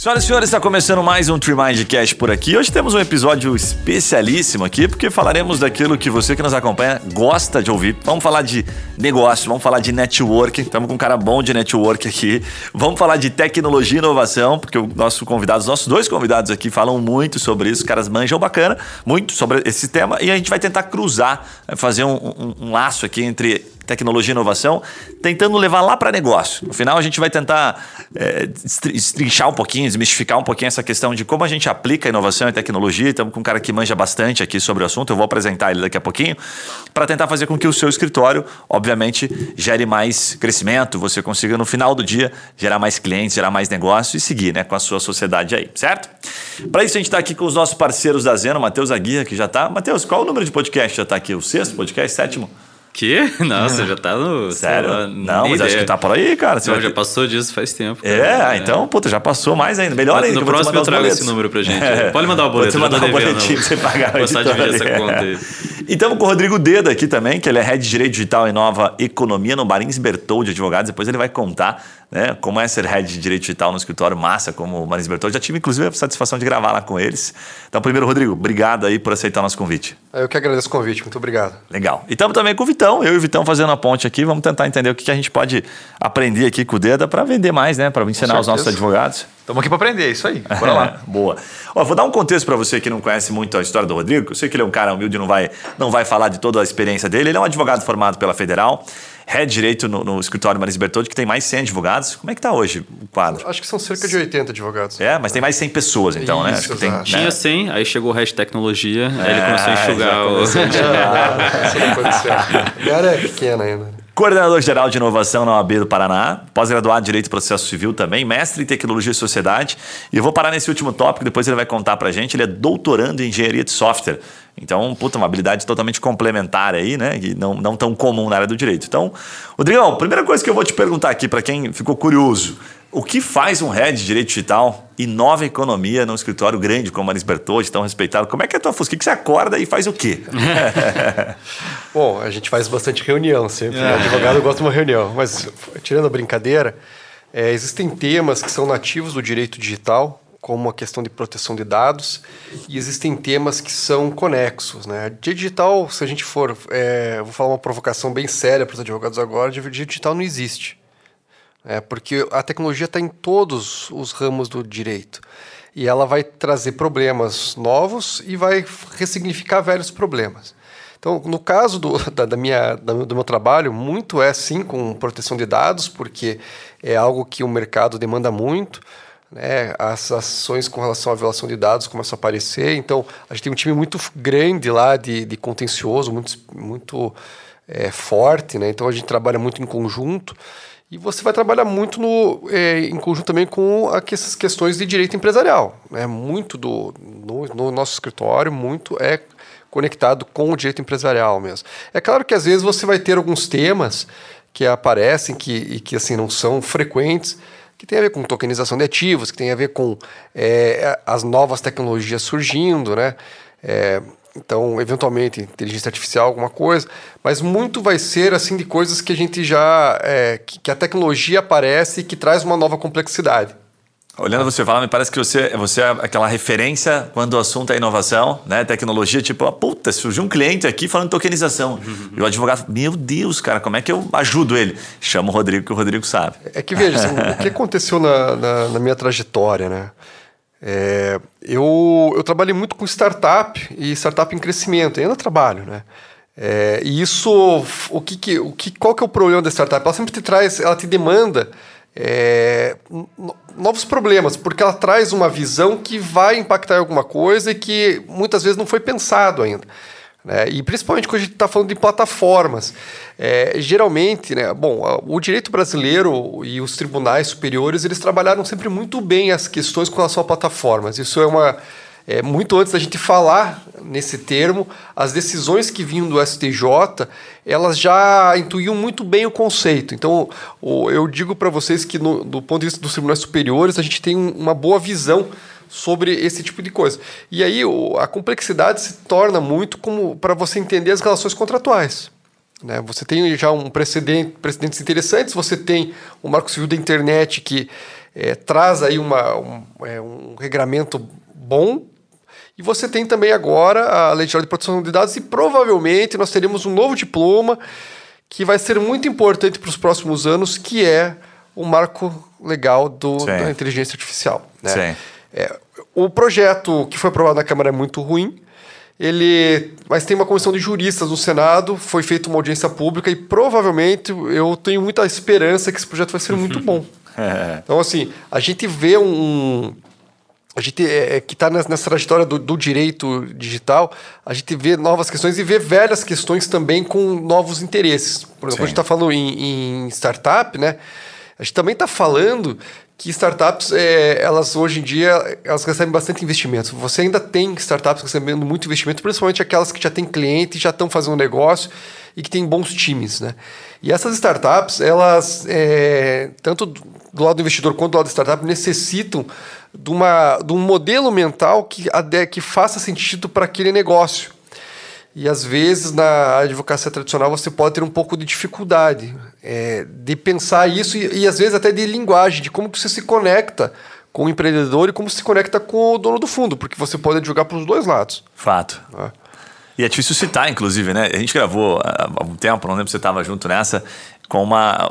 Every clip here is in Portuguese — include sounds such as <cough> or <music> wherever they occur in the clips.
Senhoras e senhores, está começando mais um Trimind Cash por aqui. Hoje temos um episódio especialíssimo aqui, porque falaremos daquilo que você que nos acompanha gosta de ouvir. Vamos falar de negócio, vamos falar de network. Estamos com um cara bom de network aqui. Vamos falar de tecnologia e inovação, porque o nosso convidado, os nossos dois convidados aqui falam muito sobre isso. Os caras manjam bacana, muito sobre esse tema. E a gente vai tentar cruzar, fazer um, um, um laço aqui entre tecnologia e inovação, tentando levar lá para negócio. No final, a gente vai tentar é, estrinchar um pouquinho, desmistificar um pouquinho essa questão de como a gente aplica inovação e tecnologia. Estamos com um cara que manja bastante aqui sobre o assunto, eu vou apresentar ele daqui a pouquinho, para tentar fazer com que o seu escritório, obviamente, gere mais crescimento, você consiga, no final do dia, gerar mais clientes, gerar mais negócio e seguir né, com a sua sociedade aí, certo? Para isso, a gente está aqui com os nossos parceiros da Zeno, Matheus Aguirre, que já está. Matheus, qual o número de podcast já está aqui? O sexto podcast? Sétimo? Que? <laughs> Nossa, já tá no. Sério? Lá, não, mas ideia. acho que tá por aí, cara. Você não, já passou disso faz tempo. Cara. É, é, então, puta, já passou mais ainda. Melhor ainda. No próximo eu trago esse número pra gente. <laughs> É. Pode mandar o boleto. Pode mandar o boletim pra você pagar. Passar de essa conta aí. E estamos com o Rodrigo Deda aqui também, que ele é Head de Direito Digital e Nova Economia no Barins Bertol de Advogados. Depois ele vai contar né, como é ser Head de Direito Digital no escritório massa, como o Barins Bertol. Já tive, inclusive, a satisfação de gravar lá com eles. Então, primeiro, Rodrigo, obrigado aí por aceitar o nosso convite. Eu que agradeço o convite, muito obrigado. Legal. E estamos também com o Vitão, eu e o Vitão fazendo a ponte aqui. Vamos tentar entender o que a gente pode aprender aqui com o Deda para vender mais, né? Para ensinar os nossos advogados. Estamos aqui para aprender, é isso aí. <laughs> Bora lá. Boa. Ó, vou dar um contexto para você que não conhece muito a história do Rodrigo. Eu sei que ele é um cara humilde, não vai, não vai falar de toda a experiência dele. Ele é um advogado formado pela Federal, head direito no, no escritório Maris Bertoldi, que tem mais 100 advogados. Como é que está hoje o quadro? Acho que são cerca de 80 advogados. É, mas tem mais 100 pessoas, então, né? Isso, né? Tem, Tinha 100, aí chegou o head tecnologia, é, aí ele começou a enxugar <laughs> o... Isso não aconteceu. A área é pequena ainda. Coordenador-geral de Inovação na OAB do Paraná, pós-graduado em Direito e Processo Civil também, mestre em Tecnologia e Sociedade. E eu vou parar nesse último tópico, depois ele vai contar pra gente. Ele é doutorando em Engenharia de Software. Então, puta, uma habilidade totalmente complementar aí, né? E não, não tão comum na área do direito. Então, Rodrigão, primeira coisa que eu vou te perguntar aqui, para quem ficou curioso, o que faz um head de direito digital e nova economia num escritório grande como Maris Bertoldi, tão respeitado? Como é que é a tua fusca? O que você acorda e faz o quê? <laughs> Bom, a gente faz bastante reunião sempre. Né? O advogado gosta de uma reunião. Mas, tirando a brincadeira, é, existem temas que são nativos do direito digital, como a questão de proteção de dados, e existem temas que são conexos. Né? Digital, se a gente for. É, vou falar uma provocação bem séria para os advogados agora: digital não existe. É, porque a tecnologia está em todos os ramos do direito. E ela vai trazer problemas novos e vai ressignificar velhos problemas. Então, no caso do, <laughs> da, da minha, do meu trabalho, muito é sim com proteção de dados, porque é algo que o mercado demanda muito. Né? As ações com relação à violação de dados começam a aparecer. Então, a gente tem um time muito grande lá de, de contencioso, muito, muito é, forte. Né? Então, a gente trabalha muito em conjunto. E você vai trabalhar muito no, é, em conjunto também com essas questões de direito empresarial. Né? Muito do no, no, nosso escritório, muito é conectado com o direito empresarial mesmo. É claro que às vezes você vai ter alguns temas que aparecem que, e que assim não são frequentes, que tem a ver com tokenização de ativos, que tem a ver com é, as novas tecnologias surgindo, né? É, então, eventualmente, inteligência artificial, alguma coisa, mas muito vai ser assim de coisas que a gente já. É, que, que, a tecnologia aparece e que traz uma nova complexidade. Olhando você falar, me parece que você, você é aquela referência quando o assunto é inovação, né? Tecnologia, tipo, ah, puta, surgiu um cliente aqui falando tokenização. Uhum. E o advogado, meu Deus, cara, como é que eu ajudo ele? Chama o Rodrigo, que o Rodrigo sabe. É que veja, assim, o que <laughs> aconteceu na, na, na minha trajetória, né? É, eu, eu trabalhei muito com startup e startup em crescimento, ainda trabalho, né? É, e isso, o que, que, o que, qual que é o problema da startup? Ela sempre te traz, ela te demanda é, novos problemas, porque ela traz uma visão que vai impactar alguma coisa e que muitas vezes não foi pensado ainda. Né? E principalmente quando a gente está falando de plataformas. É, geralmente, né, bom, o direito brasileiro e os tribunais superiores eles trabalharam sempre muito bem as questões com relação a plataformas. Isso é uma. É, muito antes da gente falar nesse termo, as decisões que vinham do STJ, elas já intuíam muito bem o conceito. Então, eu digo para vocês que, no, do ponto de vista dos tribunais superiores, a gente tem uma boa visão sobre esse tipo de coisa. E aí a complexidade se torna muito como para você entender as relações contratuais. Né? Você tem já um precedente, precedentes interessantes, você tem o Marco Civil da Internet que é, traz aí uma, um, é, um regramento bom, e você tem também agora a Lei Geral de Proteção de Dados e provavelmente nós teremos um novo diploma que vai ser muito importante para os próximos anos, que é o marco legal do, da inteligência artificial. Né? É, o projeto que foi aprovado na Câmara é muito ruim, ele, mas tem uma comissão de juristas no Senado, foi feita uma audiência pública e provavelmente eu tenho muita esperança que esse projeto vai ser muito <laughs> bom. É. Então, assim, a gente vê um. A gente é, é que está nessa trajetória do, do, direito digital, a gente vê novas questões e vê velhas questões também com novos interesses. Por exemplo, Sim. a gente está falando em, em startup, né? A gente também está falando que startups, é, elas hoje em dia, elas recebem bastante investimento. Você ainda tem startups recebendo muito investimento, principalmente aquelas que já têm cliente, já estão fazendo negócio e que têm bons times, né? E essas startups, elas, é, tanto do lado do investidor quanto do lado da startup, necessitam de, uma, de um modelo mental que, que faça sentido para aquele negócio. E às vezes na advocacia tradicional você pode ter um pouco de dificuldade é, de pensar isso e, e, às vezes até de linguagem, de como que você se conecta com o empreendedor e como se conecta com o dono do fundo, porque você pode jogar para os dois lados. Fato. É. E é difícil citar, inclusive, né? A gente gravou há um tempo, não lembro se você estava junto nessa, com uma.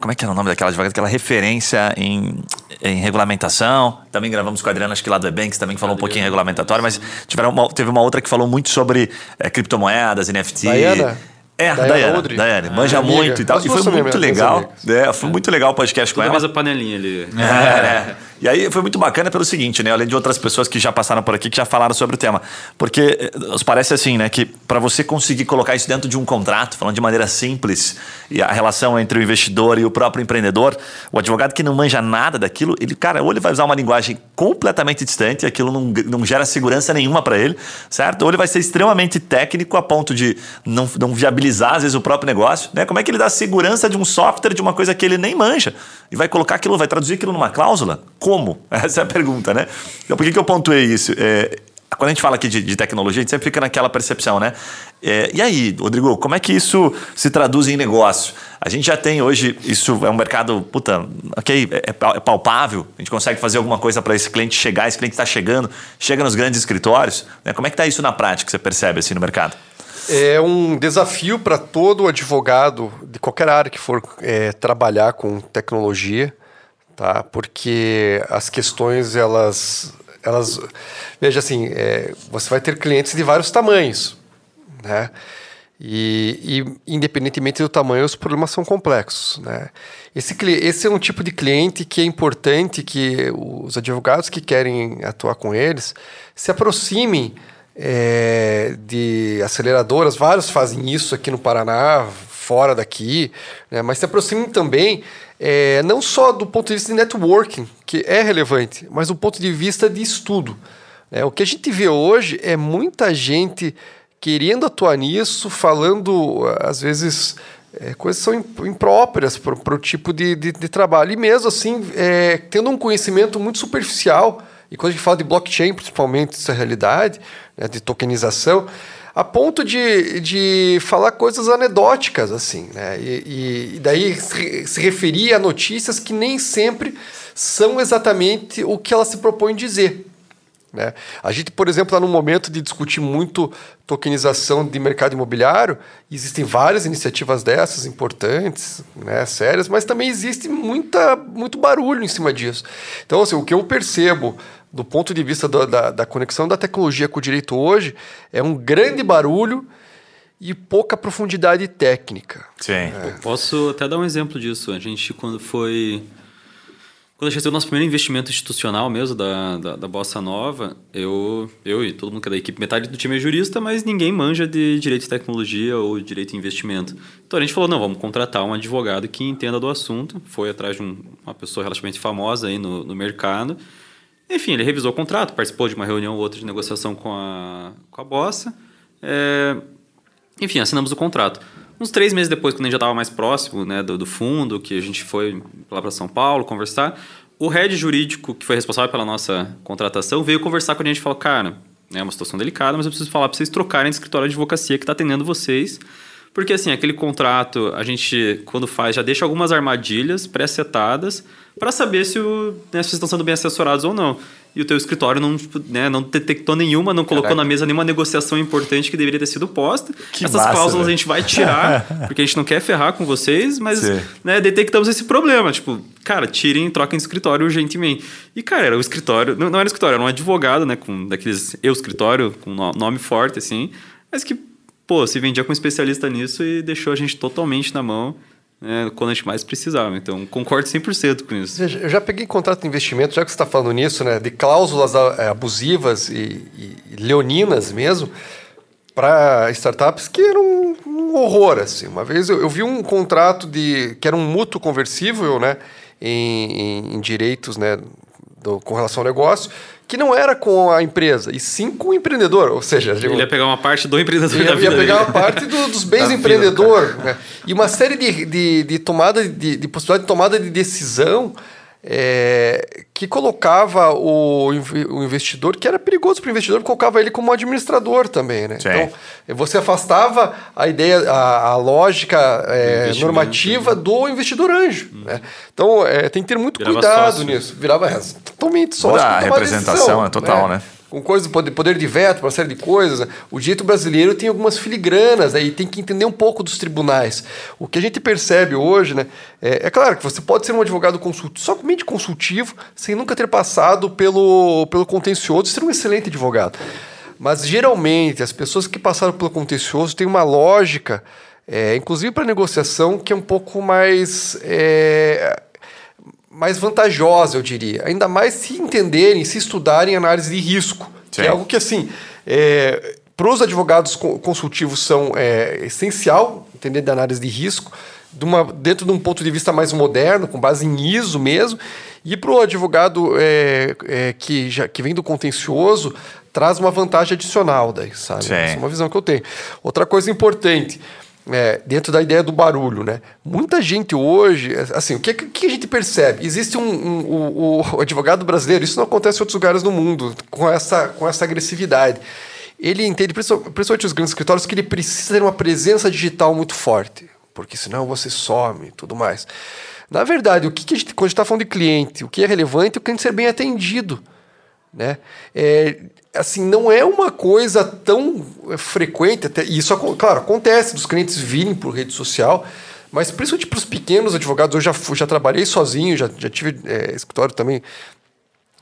Como é que era o nome daquela advogada? Aquela referência em, em regulamentação. Também gravamos com a Adriana, acho que lá do Ebanks, também que falou um pouquinho em regulamentatório, mas tiveram uma, teve uma outra que falou muito sobre é, criptomoedas, NFT. Diana? É, Daiane, Daiane, Daiane manja ah, muito e tal. E foi muito legal. É, foi muito legal o podcast Tudo com ela. mais a panelinha ali. É, é. E aí foi muito bacana pelo seguinte, né? Além de outras pessoas que já passaram por aqui, que já falaram sobre o tema. Porque eh, nos parece assim, né? Que para você conseguir colocar isso dentro de um contrato, falando de maneira simples, e a relação entre o investidor e o próprio empreendedor, o advogado que não manja nada daquilo, ele, cara, ou ele vai usar uma linguagem completamente distante, aquilo não, não gera segurança nenhuma para ele, certo? Ou ele vai ser extremamente técnico a ponto de não, não viabilizar, às vezes, o próprio negócio, né? Como é que ele dá segurança de um software, de uma coisa que ele nem manja? E vai colocar aquilo, vai traduzir aquilo numa cláusula? Como? <laughs> Essa é a pergunta, né? Então, por que, que eu pontuei isso? É, quando a gente fala aqui de, de, tecnologia, a gente sempre fica naquela percepção, né? É, e aí, Rodrigo, como é que isso se traduz em negócio? A gente já tem hoje, isso é um mercado, puta, ok, é, é, é palpável, a gente consegue fazer alguma coisa para esse cliente chegar, esse cliente está chegando, chega nos grandes escritórios. Né? Como é que está isso na prática, você percebe assim no mercado? É um desafio para todo advogado de qualquer área que for é, trabalhar com tecnologia tá? Porque as questões elas elas veja assim, é, você vai ter clientes de vários tamanhos, né? E, e, independentemente do tamanho, os problemas são complexos. Né? Esse, esse é um tipo de cliente que é importante que os advogados que querem atuar com eles se aproximem é, de aceleradoras. Vários fazem isso aqui no Paraná, fora daqui, né? mas se aproximem também é, não só do ponto de vista de networking, que é relevante, mas do ponto de vista de estudo. É, o que a gente vê hoje é muita gente querendo atuar nisso, falando, às vezes, é, coisas são impróprias para o tipo de, de, de, trabalho. E mesmo assim, é, tendo um conhecimento muito superficial, e quando a gente fala de blockchain, principalmente, essa realidade, né, de tokenização, a ponto de, de falar coisas anedóticas, assim, né? E, e daí se, referir a notícias que nem sempre são exatamente o que ela se propõe dizer. Né? A gente, por exemplo, está num momento de discutir muito tokenização de mercado imobiliário. Existem várias iniciativas dessas importantes, né, sérias, mas também existe muita, muito barulho em cima disso. Então, assim, o que eu percebo do ponto de vista da, da, da, conexão da tecnologia com o direito hoje, é um grande barulho e pouca profundidade técnica. Sim. É. Posso até dar um exemplo disso. A gente, quando foi. Quando a gente fez o nosso primeiro investimento institucional mesmo da, da, da, Bossa Nova, eu, eu e todo mundo que é da equipe, metade do time é jurista, mas ninguém manja de direito de tecnologia ou direito de investimento. Então a gente falou, não, vamos contratar um advogado que entenda do assunto. Foi atrás de um, uma pessoa relativamente famosa aí no, no mercado enfim, ele revisou o contrato, participou de uma reunião ou outra de negociação com a, com a Bossa. É, enfim, assinamos o contrato. Uns três meses depois, quando a gente já estava mais próximo né, do, do, fundo, que a gente foi lá para São Paulo conversar, o head jurídico, que foi responsável pela nossa contratação, veio conversar com a gente e falou: Cara, é uma situação delicada, mas eu preciso falar para vocês trocarem de escritório de advocacia que está atendendo vocês, Porque assim, aquele contrato, a gente, quando faz, já deixa algumas armadilhas pré-setadas para saber se, o, né, se vocês estão sendo bem assessorados ou não. E o teu escritório não, tipo, né, não detectou nenhuma, não colocou Caraca. na mesa nenhuma negociação importante que deveria ter sido posta. Que Essas massa, cláusulas a gente vai tirar, <laughs> porque a gente não quer ferrar com vocês, mas né, detectamos esse problema. Tipo, cara, tirem e troquem de escritório urgentemente. E, cara, era o escritório, não, não era escritório, era um advogado, né, com daqueles eu escritório, com nome forte, assim, mas que, pô, se vendia com um especialista nisso e deixou a gente totalmente na mão né, quando a gente mais precisava. Então, concordo 100% com isso. Eu já peguei contrato de investimento, já que você está falando nisso, né, de cláusulas é, abusivas e, e leoninas mesmo, para startups que eram um horror. Assim. Uma vez eu, eu, vi um contrato de que era um mútuo conversível né, em, em, em direitos né, do, com relação ao negócio, que não era com a empresa, e sim com o empreendedor. Ou seja, ele ia pegar uma parte do empreendedor ele da vida. Ia pegar dele. uma parte do, dos bens <laughs> do empreendedor. Vida, né? E uma série de, de, de tomada de, de possibilidade de tomada de decisão é, que colocava o, o, investidor, que era perigoso para o investidor, colocava ele como administrador também, né? Então, você afastava a ideia, a, a lógica é, normativa né? do investidor anjo, hum. né? Então, é, tem que ter muito Virava cuidado sócio. nisso. Virava é, totalmente sócio. A representação decisão, é total, né? né? Com coisas de poder de veto, uma série de coisas. O direito brasileiro tem algumas filigranas, né, tem que entender um pouco dos tribunais. O que a gente percebe hoje, né, é, é claro que você pode ser um advogado consultivo, somente consultivo, sem nunca ter passado pelo, pelo contencioso e ser um excelente advogado. Mas geralmente as pessoas que passaram pelo contencioso têm uma lógica, é, inclusive para negociação, que é um pouco mais é, mais vantajosa, eu diria. Ainda mais se entenderem, se estudarem análise de risco. Que é algo que, assim, é, para os advogados consultivos são é, essencial entender de análise de risco, de uma, dentro de um ponto de vista mais moderno, com base em ISO mesmo. E para o advogado é, é, que, já, que vem do contencioso, traz uma vantagem adicional daí, sabe? Essa é uma visão que eu tenho. Outra coisa importante é, dentro da ideia do barulho, né? Muita gente hoje, assim, o que, que a gente percebe? Existe um, um, um, o advogado brasileiro, isso não acontece em outros lugares do mundo, com essa, com essa agressividade. Ele entende, principalmente os grandes escritórios, que ele precisa ter uma presença digital muito forte, porque senão você some e tudo mais. Na verdade, o que, que a gente, quando a gente está falando de cliente, o que é relevante é o cliente ser bem atendido. Né? É, assim, não é uma coisa tão é, frequente, até, e isso, claro, acontece dos clientes virem por rede social, mas principalmente para os pequenos advogados, eu já, já trabalhei sozinho, já, já tive é, escritório também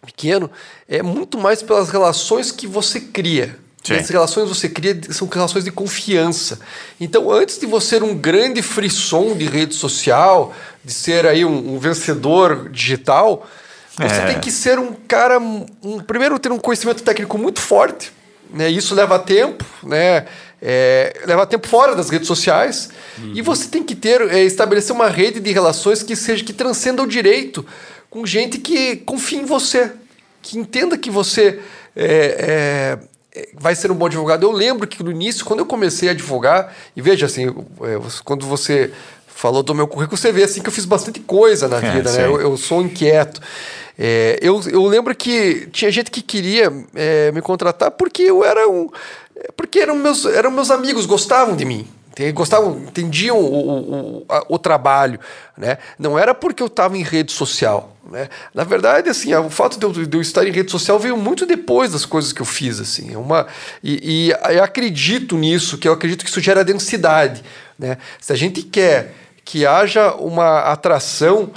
pequeno, é muito mais pelas relações que você cria. Sim. As relações que você cria são relações de confiança. Então, antes de você ser um grande frisson de rede social, de ser aí um, um vencedor digital, você é. tem que ser um cara. Um, primeiro, ter um conhecimento técnico muito forte. Né? Isso leva tempo, né? É, leva tempo fora das redes sociais. Uhum. E você tem que ter, é, estabelecer uma rede de relações que seja que transcenda o direito com gente que confie em você, que entenda que você é, é, vai ser um bom advogado. Eu lembro que no início, quando eu comecei a advogar, e veja assim, é, quando você falou do meu currículo, você vê assim que eu fiz bastante coisa na é, vida, né? Eu, eu, sou inquieto. É, eu, eu lembro que tinha gente que queria é, me contratar porque eu era um. Porque eram meus, eram meus amigos, gostavam de mim. Gostavam, entendiam o, o, o trabalho, né? Não era porque eu estava em rede social, né? Na verdade, assim, o fato de eu, de eu, estar em rede social veio muito depois das coisas que eu fiz, assim. É uma, e, e eu acredito nisso, que eu acredito que isso gera densidade, né? Se a gente quer que haja uma atração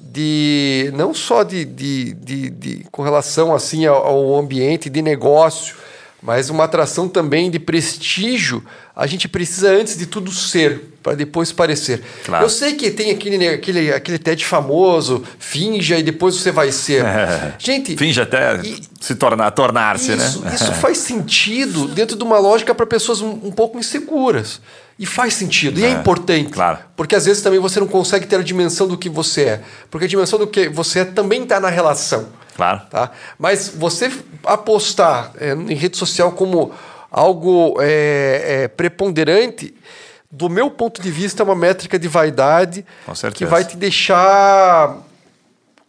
de não só de, de, de, de com relação assim ao, ao, ambiente de negócio, mas uma atração também de prestígio. A gente precisa antes de tudo ser para depois parecer. Claro. Eu sei que tem aquele aquele aquele TED famoso, finja e depois você vai ser. É. Gente, finja até e, se tornar tornar-se, né? Isso faz sentido dentro de uma lógica para pessoas um, um pouco inseguras. E faz sentido, e é, é, importante. Claro. Porque às vezes também você não consegue ter a dimensão do que você é. Porque a dimensão do que você é também está na relação. Claro. Tá? Mas você apostar é, em rede social como algo é, é, preponderante, do meu ponto de vista, é uma métrica de vaidade que vai te deixar.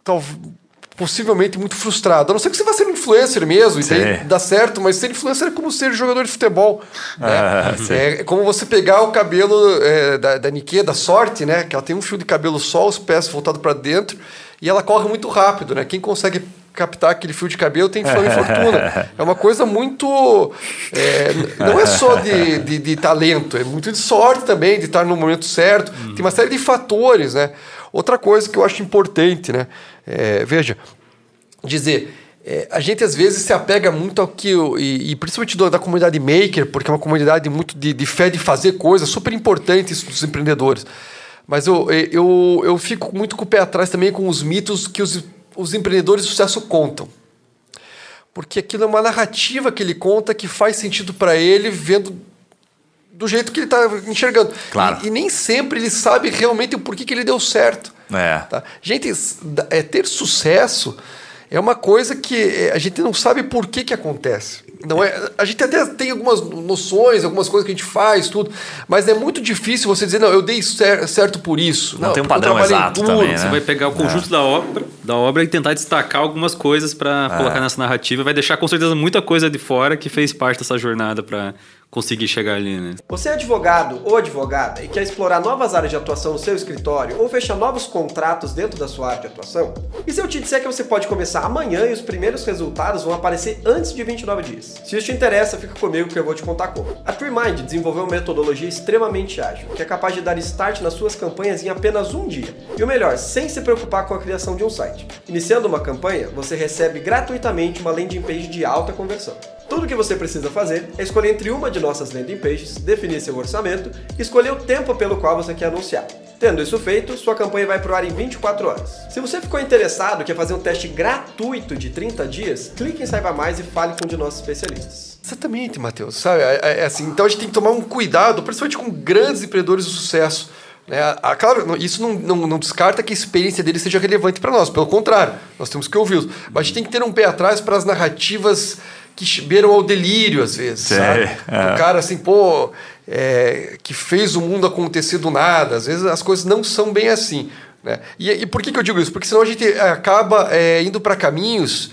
Talvez possivelmente muito frustrado. A não ser que você vá ser influencer mesmo, e daí dá certo, mas ser influencer é como ser jogador de futebol. Né? <laughs> Ah, é como você pegar o cabelo é, da, da Nikkei, da sorte, né? Que ela tem um fio de cabelo só, os pés voltados para dentro, e ela corre muito rápido, né? Quem consegue captar aquele fio de cabelo tem fama e fortuna. <laughs> É uma coisa muito. É, não é só de, de, de, talento, é muito de sorte também, de estar no momento certo. Hum. Tem uma série de fatores, né? Outra coisa que eu acho importante, né? É, veja, dizer. É, a gente às vezes se apega muito ao que. E, e principalmente da, da, comunidade maker, porque é uma comunidade muito de, de fé de fazer coisas, super importante isso dos empreendedores. Mas eu, eu, eu fico muito com o pé atrás também com os mitos que os, os empreendedores de sucesso contam. Porque aquilo é uma narrativa que ele conta que faz sentido para ele, vendo do jeito que ele está enxergando. Claro. E, e, nem sempre ele sabe realmente o porquê que ele deu certo. É. Tá? Gente, é, ter sucesso é uma coisa que é, a gente não sabe por que, que acontece. Não é, a gente até tem algumas noções, algumas coisas que a gente faz, tudo, mas é muito difícil você dizer, não, eu dei certo por isso. Não, não tem um padrão exato também, né? Você vai pegar o conjunto é. da obra, da obra e tentar destacar algumas coisas para é. colocar nessa narrativa, vai deixar com certeza muita coisa de fora que fez parte dessa jornada para conseguir chegar ali, né? Você é advogado ou advogada e quer explorar novas áreas de atuação no seu escritório ou fechar novos contratos dentro da sua área de atuação? E se eu te disser que você pode começar amanhã e os primeiros resultados vão aparecer antes de 29 dias? Se isso te interessa, fica comigo que eu vou te contar como. A TreeMind desenvolveu uma metodologia extremamente ágil, que é capaz de dar start nas suas campanhas em apenas um dia. E o melhor, sem se preocupar com a criação de um site. Iniciando uma campanha, você recebe gratuitamente uma landing page de alta conversão. Tudo que você precisa fazer é escolher entre uma de nossas landing pages, definir seu orçamento e escolher o tempo pelo qual você quer anunciar. Tendo isso feito, sua campanha vai pro ar em 24 horas. Se você ficou interessado quer fazer um teste gratuito de 30 dias, clique em Saiba Mais e fale com um de nossos especialistas. Exatamente, Matheus. Sabe, é, é, é assim, então a gente tem que tomar um cuidado, principalmente com grandes empreendedores de sucesso. A, claro, isso não, não, não, descarta que a experiência dele seja relevante para nós, pelo contrário, nós temos que ouvi-los. Mas a gente tem que ter um pé atrás para as narrativas que beiram ao delírio às vezes, Sim, sabe? É. O cara assim, pô, é, que fez o mundo acontecer do nada. Às vezes as coisas não são bem assim. Né? E, e por que, que eu digo isso? Porque senão a gente acaba é, indo para caminhos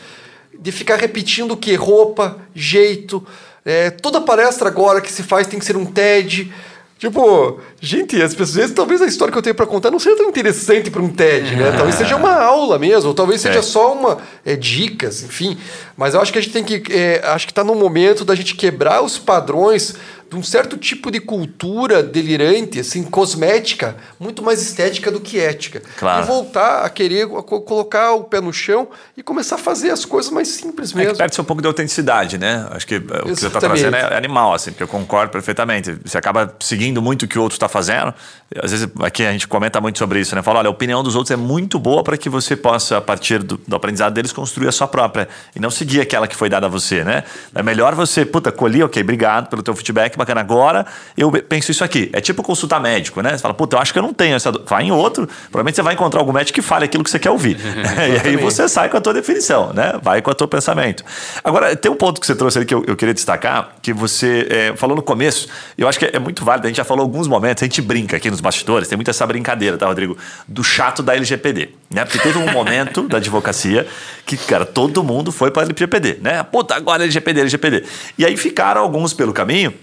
de ficar repetindo o que? Roupa, jeito. É, toda palestra agora que se faz tem que ser um TED. Tipo, gente, as pessoas, talvez a história que eu tenho para contar não seja tão interessante para um TED, né? <laughs> Talvez seja uma aula mesmo, ou talvez seja é. só uma é, dicas, enfim. Mas eu acho que a gente tem que, é, acho que está no momento da gente quebrar os padrões de um certo tipo de cultura delirante, assim, cosmética, muito mais estética do que ética. Claro. E voltar a querer a colocar o pé no chão e começar a fazer as coisas mais simples mesmo. É que perde um pouco de autenticidade, né? Acho que o que você está trazendo é animal, assim, porque eu concordo perfeitamente. Você acaba seguindo muito o que o outro está fazendo. Às vezes aqui a gente comenta muito sobre isso, né? Fala, olha, a opinião dos outros é muito boa para que você possa, a partir do, do aprendizado deles, construir a sua própria e não seguir aquela que foi dada a você, né? É melhor você, puta, colhi, ok, obrigado pelo teu feedback, bacana. Agora eu penso isso aqui. É tipo consultar médico, né? Você fala, puta, eu acho que eu não tenho essa. Vai em outro, provavelmente você vai encontrar algum médico que fale aquilo que você quer ouvir. <laughs> <laughs> e aí você sai com a tua definição, né? Vai com o teu pensamento. Agora, tem um ponto que você trouxe ali que eu, eu queria destacar, que você é, falou no começo, eu acho que é, é muito válido, a gente já falou alguns momentos, a gente brinca aqui nos bastidores, tem muita essa brincadeira, tá, Rodrigo? Do chato da LGPD. Né? Porque teve um momento <laughs> da advocacia que, cara, todo mundo foi para a LGPD, né? Puta, agora LGPD, LGPD. E aí ficaram alguns pelo caminho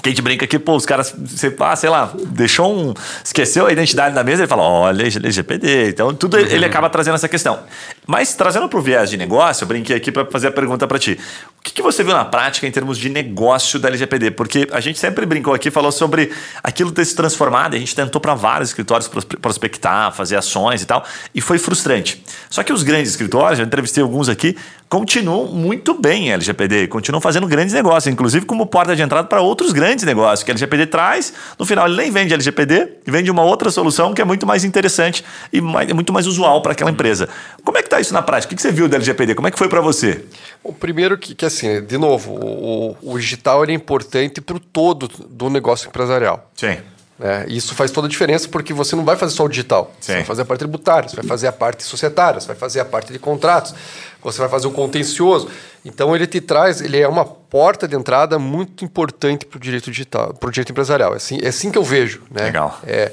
que a gente brinca que, pô, os caras, você, ah, sei lá, deixou um. esqueceu a identidade na mesa, ele fala, olha, LGPD. Então, tudo uhum. ele acaba trazendo essa questão. Mas trazendo para o viés de negócio, eu brinquei aqui para fazer a pergunta para ti. O que, que, você viu na prática em termos de negócio da LGPD? Porque a gente sempre brincou aqui, falou sobre aquilo ter se transformado, a gente tentou para vários escritórios prospectar, fazer ações e tal, e foi frustrante. Só que os grandes escritórios, eu entrevistei alguns aqui, continuam muito bem em LGPD, continuam fazendo grandes negócios, inclusive como porta de entrada para outros grandes negócios que a LGPD traz. No final, ele nem vende LGPD, vende uma outra solução que é muito mais interessante e mais, muito mais usual para aquela empresa. Como é que está isso na prática? O que você viu da LGPD? Como é que foi para você? O primeiro que, que assim, de novo, o, o digital é importante para o todo do negócio empresarial. Sim. É, isso faz toda a diferença porque você não vai fazer só o digital. Sim. Você vai fazer a parte tributária, você vai fazer a parte societária, você vai fazer a parte de contratos, você vai fazer o contencioso. Então ele te traz, ele é uma porta de entrada muito importante para o direito digital, para o direito empresarial. É assim, é assim que eu vejo. Né? Legal. É,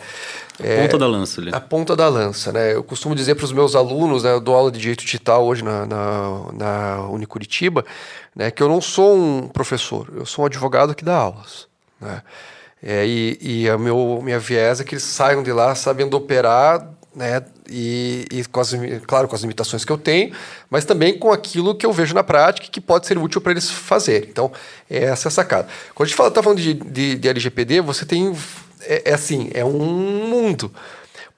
A ponta da lança ali. A ponta da lança, né? Eu costumo dizer para os meus alunos, né? Eu dou aula de direito digital hoje na, na, na Unicuritiba, né? Que eu não sou um professor, eu sou um advogado que dá aulas, né? É, e, e a meu, minha viés é que eles saiam de lá sabendo operar, né? E, e com as, claro, com as limitações que eu tenho, mas também com aquilo que eu vejo na prática que pode ser útil para eles fazerem. Então, essa é a sacada. Quando a gente está falando de, de, de LGPD, você tem é, é assim, é um mundo.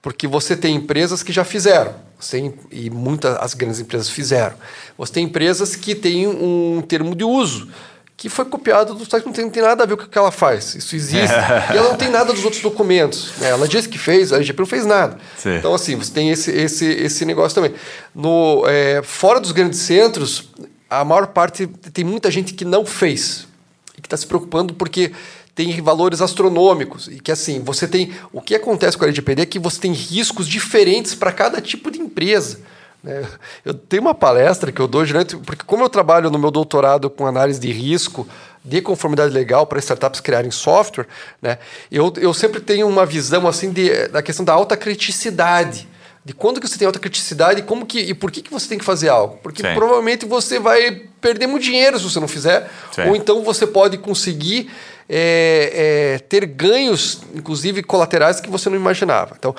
Porque você tem empresas que já fizeram, tem, e muitas as grandes empresas fizeram. Você tem empresas que têm um termo de uso que foi copiado do site, não tem, não tem, nada a ver com o que ela faz. Isso existe. <laughs> e ela não tem nada dos outros documentos. Né? Ela disse que fez, a IGP não fez nada. Sim. Então, assim, você tem esse, esse, esse negócio também. No, é, fora dos grandes centros, a maior parte tem muita gente que não fez e que está se preocupando porque tem valores astronômicos e que assim você tem o que acontece com a LGPD é que você tem riscos diferentes para cada tipo de empresa. Né? Eu tenho uma palestra que eu dou geralmente porque como eu trabalho no meu doutorado com análise de risco de conformidade legal para startups criarem software, né? Eu, eu sempre tenho uma visão assim de, da questão da alta criticidade de quando que você tem alta criticidade e como que e por que, que você tem que fazer algo. Porque Sim. provavelmente você vai perder muito dinheiro se você não fizer, Sim. ou então você pode conseguir é, é, ter ganhos, inclusive colaterais, que você não imaginava. Então,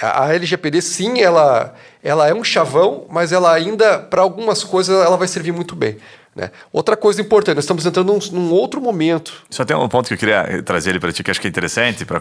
a, a LGPD, sim, ela, ela é um chavão, mas ela ainda, para algumas coisas, ela vai servir muito bem. Né? Outra coisa importante, nós estamos entrando num, num, outro momento. Só tem um ponto que eu queria trazer ele para ti, que acho que é interessante para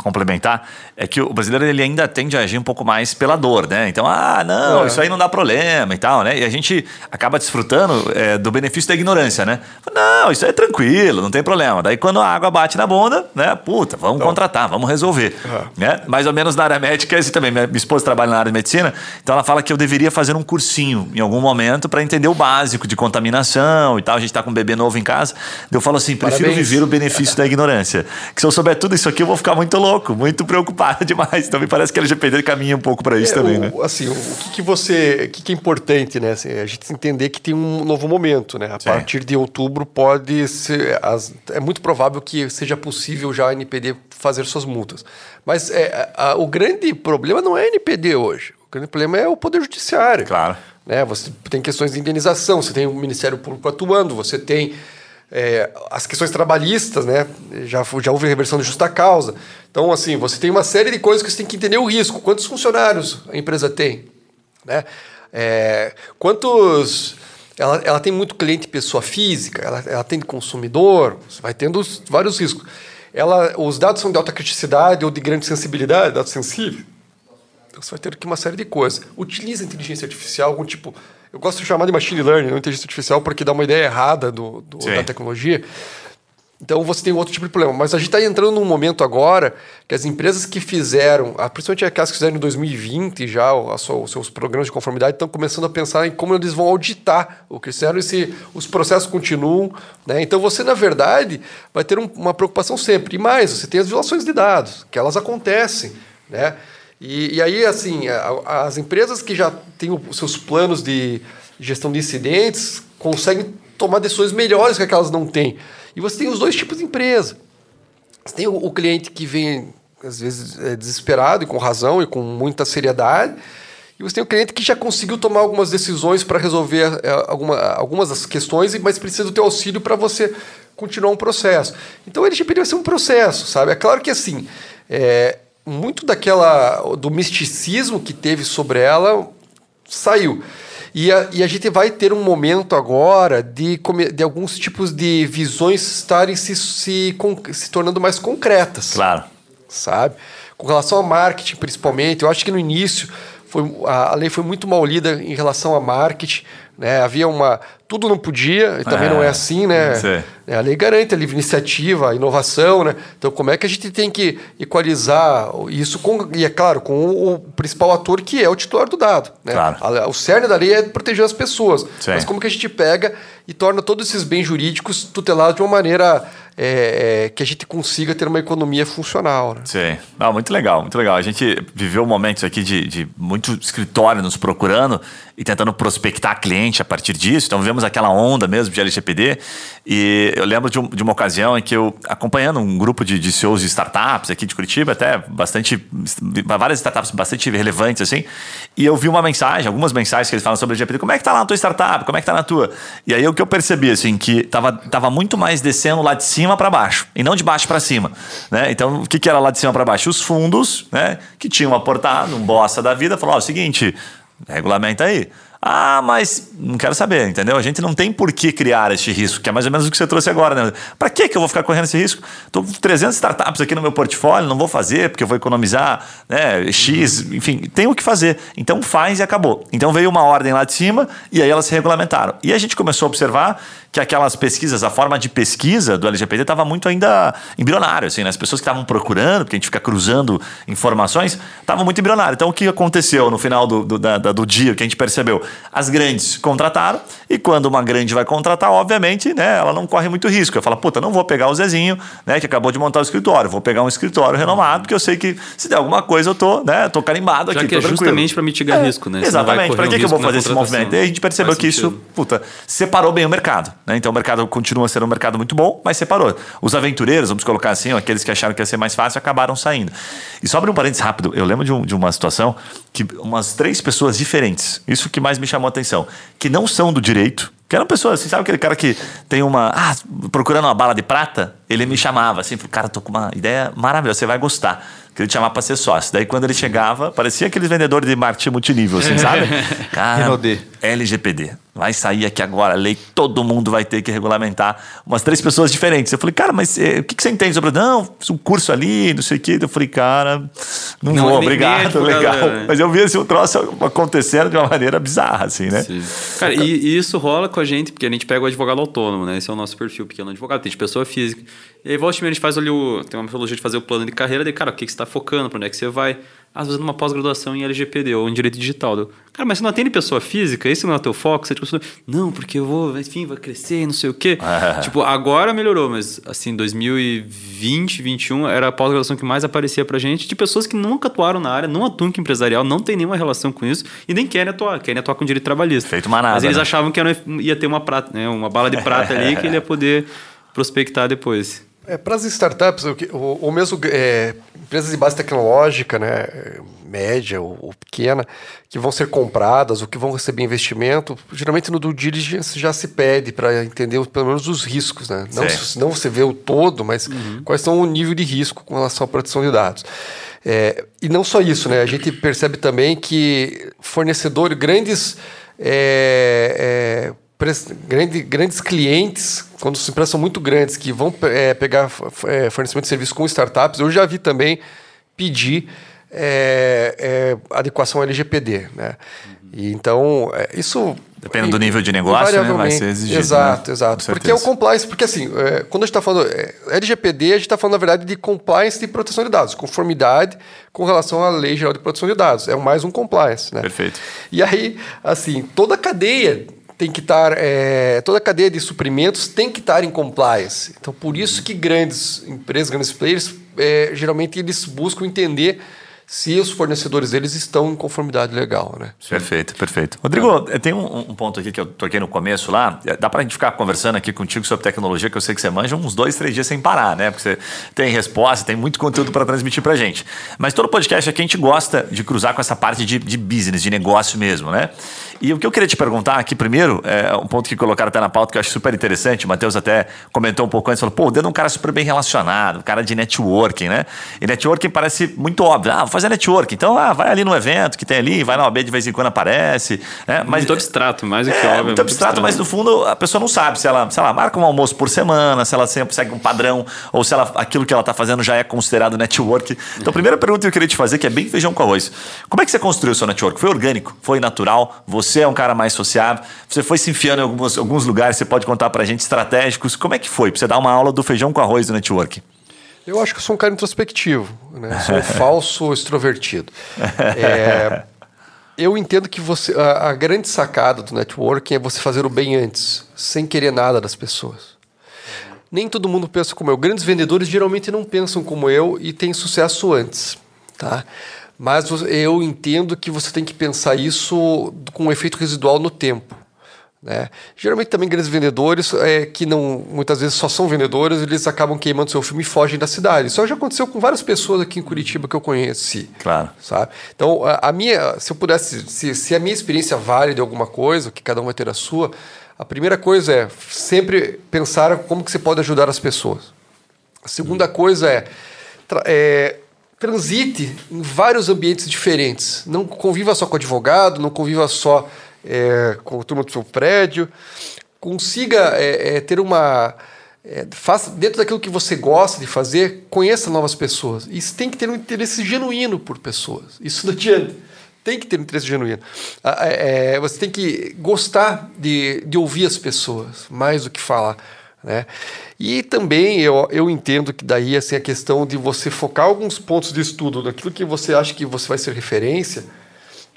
complementar, é que o brasileiro ele ainda tende a agir um pouco mais pela dor, né? Então, ah, não, é. isso aí não dá problema e tal, né? E a gente acaba desfrutando é, do benefício da ignorância, né? Não, isso aí é tranquilo, não tem problema. Daí quando a água bate na bunda, né? Puta, vamos então, contratar, vamos resolver. Uhum. Né? Mais ou menos na área médica, esse também, minha esposa trabalha na área de medicina, então ela fala que eu deveria fazer um cursinho em algum momento para entender o básico de contratar contaminação e tal, a gente está com um bebê novo em casa. Eu falo assim, prefiro Parabéns. viver o benefício da ignorância. Que se eu souber tudo isso aqui, eu vou ficar muito louco, muito preocupado <laughs> demais. Então me parece que a LGPD caminha um pouco para isso é, também, o, né? Assim, o que, que você, o que, que é importante, né? Assim, a gente entender que tem um novo momento, né? A Sim. partir de outubro pode ser, as, é muito provável que seja possível já a NPD fazer suas multas. Mas é, a, o grande problema não é a NPD hoje. O grande problema é o Poder Judiciário. Claro. Né? Você tem questões de indenização, você tem o Ministério Público atuando, você tem é, as questões trabalhistas, né? já, já houve reversão de justa causa. Então, assim, você tem uma série de coisas que você tem que entender o risco. Quantos funcionários a empresa tem? Né? É, quantos. Ela, ela tem muito cliente pessoa física, ela, ela tem consumidor, você vai tendo vários riscos. Ela, os dados são de alta criticidade ou de grande sensibilidade, dados sensíveis. Então você vai ter aqui uma série de coisas. Utiliza inteligência artificial, algum tipo. Eu gosto de chamar de machine learning, não inteligência artificial, porque dá uma ideia errada do, do da tecnologia. Então você tem outro tipo de problema. Mas a gente está entrando num momento agora que as empresas que fizeram, principalmente aquelas que fizeram em 2020 já sua, os seus programas de conformidade, estão começando a pensar em como eles vão auditar o que fizeram e se os processos continuam. Né? Então você, na verdade, vai ter um, uma preocupação sempre. E mais, você tem as violações de dados, que elas acontecem. Né? E, e aí, assim, a, as empresas que já têm os seus planos de gestão de incidentes conseguem tomar decisões melhores que aquelas não têm. E você tem os dois tipos de empresa. Você tem o, o cliente que vem, às vezes, é desesperado e com razão e com muita seriedade. E você tem o cliente que já conseguiu tomar algumas decisões para resolver é, alguma, algumas das questões, mas precisa do teu auxílio para você continuar um processo. Então, o LGPD vai ser um processo, sabe? É claro que, assim, é, muito daquela do misticismo que teve sobre ela saiu. E a, e a gente vai ter um momento agora de, de alguns tipos de visões estarem se, se, se tornando mais concretas. Claro. Sabe? Com relação ao marketing, principalmente, eu acho que no início foi, a, a lei foi muito mal lida em relação a marketing. Né? Havia uma. Tudo não podia, e também é, não é assim, né? É, a lei garante a livre iniciativa, a inovação, né? Então, como é que a gente tem que equalizar isso com. E é claro, com o, principal ator que é o titular do dado. Né? Claro. A, o cerne da lei é proteger as pessoas. Sim. Mas como que a gente pega e torna todos esses bens jurídicos tutelados de uma maneira é, é, que a gente consiga ter uma economia funcional. Né? Sim. Muito legal, muito legal. A gente viveu momentos aqui de, de muito escritório nos procurando e tentando prospectar cliente a partir disso. Então, vivemos aquela onda mesmo de LGPD. E eu lembro de, um, de uma ocasião em que eu, acompanhando um grupo de, de CEOs de startups aqui de Curitiba, até bastante, várias startups bastante relevantes, assim, e eu vi uma mensagem, algumas mensagens que eles falam sobre LGPD. Como é que tá lá na tua startup? Como é que tá na tua? E aí o que eu percebi, assim, que tava, tava muito mais descendo lá de cima para baixo, e não de baixo para cima. Né? Então, o que, que era lá de cima para baixo? Os fundos, né, que tinham aportado, um bossa da vida, falou: ó, oh, é o seguinte, regulamenta aí. Ah, mas não quero saber, entendeu? A gente não tem por que criar este risco, que é mais ou menos o que você trouxe agora, né? Para que eu vou ficar correndo esse risco? Estou com 300 startups aqui no meu portfólio, não vou fazer porque eu vou economizar né, X, enfim, tem o que fazer. Então faz e acabou. Então veio uma ordem lá de cima e aí elas se regulamentaram. E a gente começou a observar que aquelas pesquisas, a forma de pesquisa do LGPD estava muito ainda embrionário, assim, né? As pessoas que estavam procurando, porque a gente fica cruzando informações, estavam muito embrionário. Então, o que aconteceu no final do, do, da, do dia, que a gente percebeu? As grandes contrataram, e quando uma grande vai contratar, obviamente, né, ela não corre muito risco. Ela fala, puta, não vou pegar o Zezinho, né, que acabou de montar o escritório, vou pegar um escritório renomado, porque eu sei que se der alguma coisa eu tô, né, tô carimbado Já aqui, que é justamente para mitigar é, risco, né? Exatamente, para que, que eu vou fazer esse movimento? E a gente percebeu que isso, puta, separou bem o mercado. Né? Então o mercado continua sendo um mercado muito bom, mas separou. Os aventureiros, vamos colocar assim, aqueles que acharam que ia ser mais fácil, acabaram saindo. E só abrir um parênteses rápido, eu lembro de, um, de uma situação que umas três pessoas diferentes, isso que mais me chamou a atenção, que não são do direito, que eram pessoas, assim, sabe aquele cara que tem uma. Ah, procurando uma bala de prata? Ele me chamava assim, cara, tô com uma ideia maravilhosa, você vai gostar. Que ele chamava para ser sócio. Daí quando ele chegava, parecia aqueles vendedores de marketing multinível, assim, sabe? <laughs> Cara, LGPD. Vai sair aqui agora a lei, todo mundo vai ter que regulamentar. Umas três pessoas diferentes. Eu falei, cara, mas eh, o que, que você entende sobre. Não, um curso ali, não sei o quê. Eu falei, cara, não, não vou, obrigado, legal. Né? Mas eu vi esse assim, troço acontecendo de uma maneira bizarra, assim, né? Sim. Cara, e, e, isso rola com a gente, porque a gente pega o advogado autônomo, né? Esse é o nosso perfil pequeno advogado. Tem de pessoa física. E aí, volta a gente faz ali o. Tem uma metodologia de fazer o plano de carreira, daí, cara, o que, que você está focando, para onde é que você vai? Às vezes numa pós-graduação em LGPD ou em direito digital. Eu, cara, mas você não atende pessoa física? Esse não é o teu foco? Você tipo, não, porque eu vou, enfim, vai crescer, não sei o quê. <laughs> tipo, agora melhorou, mas assim, 2020, 2021 era a pós-graduação que mais aparecia pra gente de pessoas que nunca atuaram na área, não atuam com empresarial, não tem nenhuma relação com isso e nem querem atuar, querem atuar com direito trabalhista. Feito manada, Mas eles né? achavam que ia ter uma prata, né, uma bala de prata ali que ele ia poder prospectar depois. É, para as startups, ou, ou mesmo é, empresas de base tecnológica, né, média ou, ou, pequena, que vão ser compradas ou que vão receber investimento, geralmente no due diligence já se pede para entender pelo menos os riscos. Né? Não, não você vê o todo, mas uhum. quais são o nível de risco com relação à proteção de dados. É, e não só isso, né? a gente percebe também que fornecedores, grandes. Grande, grandes clientes, quando as empresas são muito grandes, que vão é, pegar é, fornecimento de serviço com startups, eu já vi também pedir é, adequação LGPD. Né? E então, isso. Dependendo do nível de negócio, né? vai ser exigido. Exato, né? exato. Porque é o compliance, porque assim, quando a gente está falando. LGPD, a gente está falando, na verdade, de compliance de proteção de dados, conformidade com relação à Lei Geral de Proteção de Dados. É mais um compliance. Né? Perfeito. E aí, assim, toda a cadeia tem que estar é, toda a cadeia de suprimentos tem que estar em compliance. Então, por isso que grandes empresas, grandes players, é, geralmente eles buscam entender se os fornecedores deles estão em conformidade legal, né? Perfeito, perfeito. Rodrigo, é. tem um, um, ponto aqui que eu toquei no começo lá. Dá para a gente ficar conversando aqui contigo sobre tecnologia, que eu sei que você manja uns dois, três dias sem parar, né? Porque você tem resposta, tem muito conteúdo para transmitir para gente. Mas todo podcast aqui a gente gosta de cruzar com essa parte de, de business, de negócio mesmo, né? E o que eu queria te perguntar aqui primeiro, é um ponto que colocaram até na pauta que eu acho super interessante. O Matheus até comentou um pouco antes, falou: pô, o dedo é um cara super bem relacionado, um cara de networking, né? E networking parece muito óbvio. Ah, fazer network. Então, ah, vai ali no evento que tem ali, vai na OAB de vez em quando aparece. Né? Mas, muito abstrato, mais do que é, óbvio. Muito, abstrato, mas no fundo a pessoa não sabe se ela, se ela marca um almoço por semana, se ela sempre segue um padrão, ou se ela, aquilo que ela está fazendo já é considerado network. Então, a primeira pergunta que eu queria te fazer, que é bem feijão com arroz. Como é que você construiu o seu network? Foi orgânico? Foi natural? Você é um cara mais sociável? Você foi se enfiando em alguns, alguns lugares, você pode contar pra gente, estratégicos. Como é que foi? Pra você dar uma aula do feijão com arroz do network? Eu acho que eu sou um cara introspectivo, né? Sou um falso extrovertido. É, eu entendo que você, a, a, grande sacada do networking é você fazer o bem antes, sem querer nada das pessoas. nem todo mundo pensa como eu. Grandes vendedores geralmente não pensam como eu e têm sucesso antes, tá? Mas eu entendo que você tem que pensar isso com um efeito residual no tempo. Né? Geralmente também grandes vendedores é, que não muitas vezes só são vendedores, eles acabam queimando seu filme e fogem da cidade. Isso já aconteceu com várias pessoas aqui em Curitiba que eu conheci. Claro. Sabe? Então, a, a minha, se eu pudesse, se, se a minha experiência vale de alguma coisa, que cada um vai ter a sua, a primeira coisa é sempre pensar como que você pode ajudar as pessoas. A segunda coisa é, é transite em vários ambientes diferentes. Não conviva só com advogado, não conviva só é, com a turma do seu prédio, consiga é, é, ter uma. É, faça, dentro daquilo que você gosta de fazer, conheça novas pessoas. Isso tem que ter um interesse genuíno por pessoas. Isso não adianta. Tem que ter um interesse genuíno. É, você tem que gostar de, de ouvir as pessoas, mais do que falar. Né? E também eu, eu entendo que daí assim, a questão de você focar alguns pontos de estudo naquilo que você acha que você vai ser referência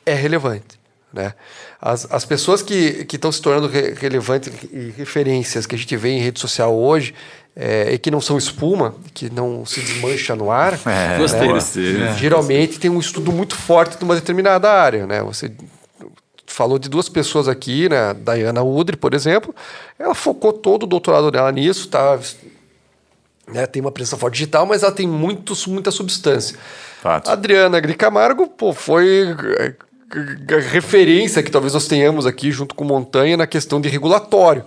é relevante. Né? As, as pessoas que estão se tornando re, relevantes e referências que a gente vê em rede social hoje é, e que não são espuma, que não se desmancha no ar, <laughs> é, Gostei né? desse. geralmente tem um estudo muito forte de uma determinada área. Né? Você falou de duas pessoas aqui, né? Diana Udry, por exemplo, ela focou todo o doutorado dela nisso, tá? Né? Tem uma presença forte digital, mas ela tem muito, muita substância. Fato. Adriana Agri Camargo, pô, foi referência que talvez nós tenhamos aqui junto com Montanha na questão de regulatório,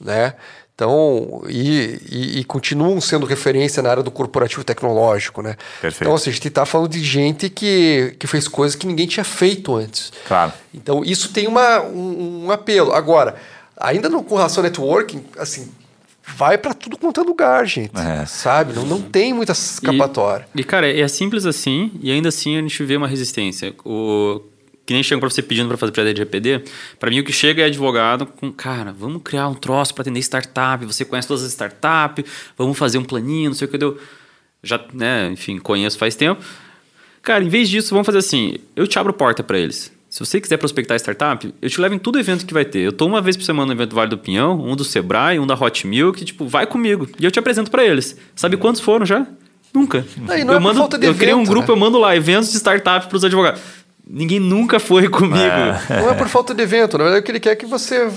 né? Então, e, e, e, continuam sendo referência na área do corporativo tecnológico, né? Perfeito. Então, assim, a gente está falando de gente que, que fez coisas que ninguém tinha feito antes. Claro. Então, isso tem uma, um, um apelo. Agora, ainda no, com relação ao networking, assim, vai para tudo quanto é lugar, gente. É. Sabe? Não, não tem muita escapatória. E, e, cara, é simples assim, e ainda assim a gente vê uma resistência. O que nem chegam para você pedindo para fazer projeto de GPD. Para mim, o que chega é advogado com, cara, vamos criar um troço para atender startup. Você conhece todas as startups, vamos fazer um planinho, não sei o que deu. Já, né, enfim, conheço faz tempo. Cara, em vez disso, vamos fazer assim: eu te abro porta para eles. Se você quiser prospectar startup, eu te levo em todo evento que vai ter. Eu tô uma vez por semana no evento do Vale do Pinhão, um do Sebrae, um da Hot Milk, tipo, vai comigo. E eu te apresento para eles. Sabe quantos foram já? Nunca. Não, não eu é mando, eu evento, criei um grupo, né? eu mando lá, eventos de startup para os advogados. Ninguém nunca foi <laughs> comigo. É. Não é por falta de evento, na verdade, o que ele quer é que você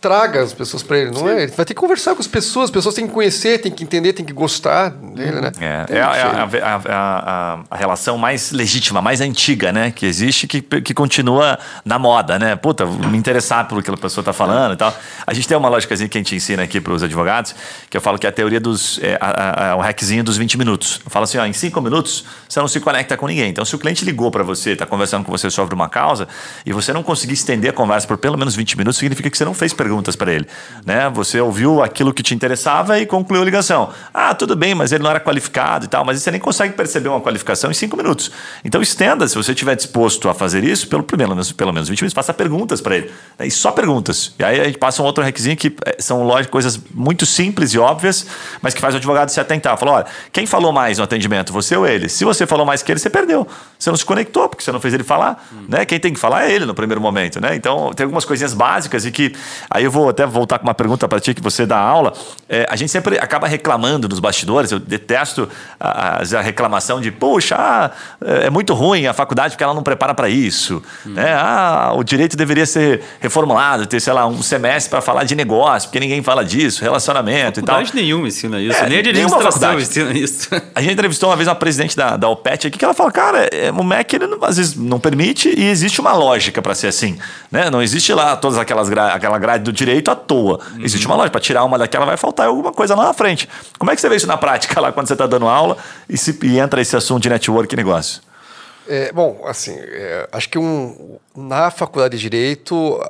traga as pessoas para ele, não Sim. é? Ele vai ter que conversar com as pessoas, as pessoas têm que conhecer, têm que entender, têm que gostar dele, né? É, é, a, a, a, a, relação mais legítima, mais antiga, né? Que existe, que, que continua na moda, né? Puta, me interessar pelo que a pessoa está falando e tal. A gente tem uma lógica que a gente ensina aqui para os advogados, que eu falo que é a teoria dos... É, a, o hackzinho dos 20 minutos. Eu falo assim, ó, em 5 minutos você não se conecta com ninguém. Então, se o cliente ligou para você, está conversando com você sobre uma causa, e você não conseguir estender a conversa por pelo menos 20 minutos, significa que você não fez pergunta perguntas para ele. Né? Você ouviu aquilo que te interessava e concluiu a ligação. Ah, tudo bem, mas ele não era qualificado e tal, mas você nem consegue perceber uma qualificação em cinco minutos. Então estenda, se você estiver disposto a fazer isso, pelo, pelo, menos, pelo menos 20 minutos, faça perguntas para ele. Né? E só perguntas. E aí a gente passa um outro requisito que eh, são lógico, coisas muito simples e óbvias, mas que faz o advogado se atentar. Falou, olha, quem falou mais no atendimento, você ou ele? Se você falou mais que ele, você perdeu. Você não se conectou, porque você não fez ele falar. Hum. Né? Quem tem que falar é ele no primeiro momento. Né? Então tem algumas coisinhas básicas e que Aí eu vou até voltar com uma pergunta para ti que você dá aula. É, a gente sempre acaba reclamando nos bastidores. Eu detesto a, a reclamação de, poxa, ah, é muito ruim a faculdade porque ela não prepara para isso. Hum. É, ah, o direito deveria ser reformulado, ter, sei lá, um semestre para falar de negócio, porque ninguém fala disso, relacionamento e tal. Faculdade nenhuma ensina isso, é, nem a administração ensina isso. <laughs> A gente entrevistou uma vez uma presidente da, da OPET aqui que ela falou, cara, é, o MEC ele, às vezes não permite e existe uma lógica para ser assim. Né? Não existe lá todas aquelas gra aquela grade do direito à toa. Uhum. Existe uma loja, para tirar uma daquela vai faltar alguma coisa lá na frente. Como é que você vê isso na prática lá quando você está dando aula e, se, e entra esse assunto de network e negócio? É, bom, assim, é, acho que um, na faculdade de Direito,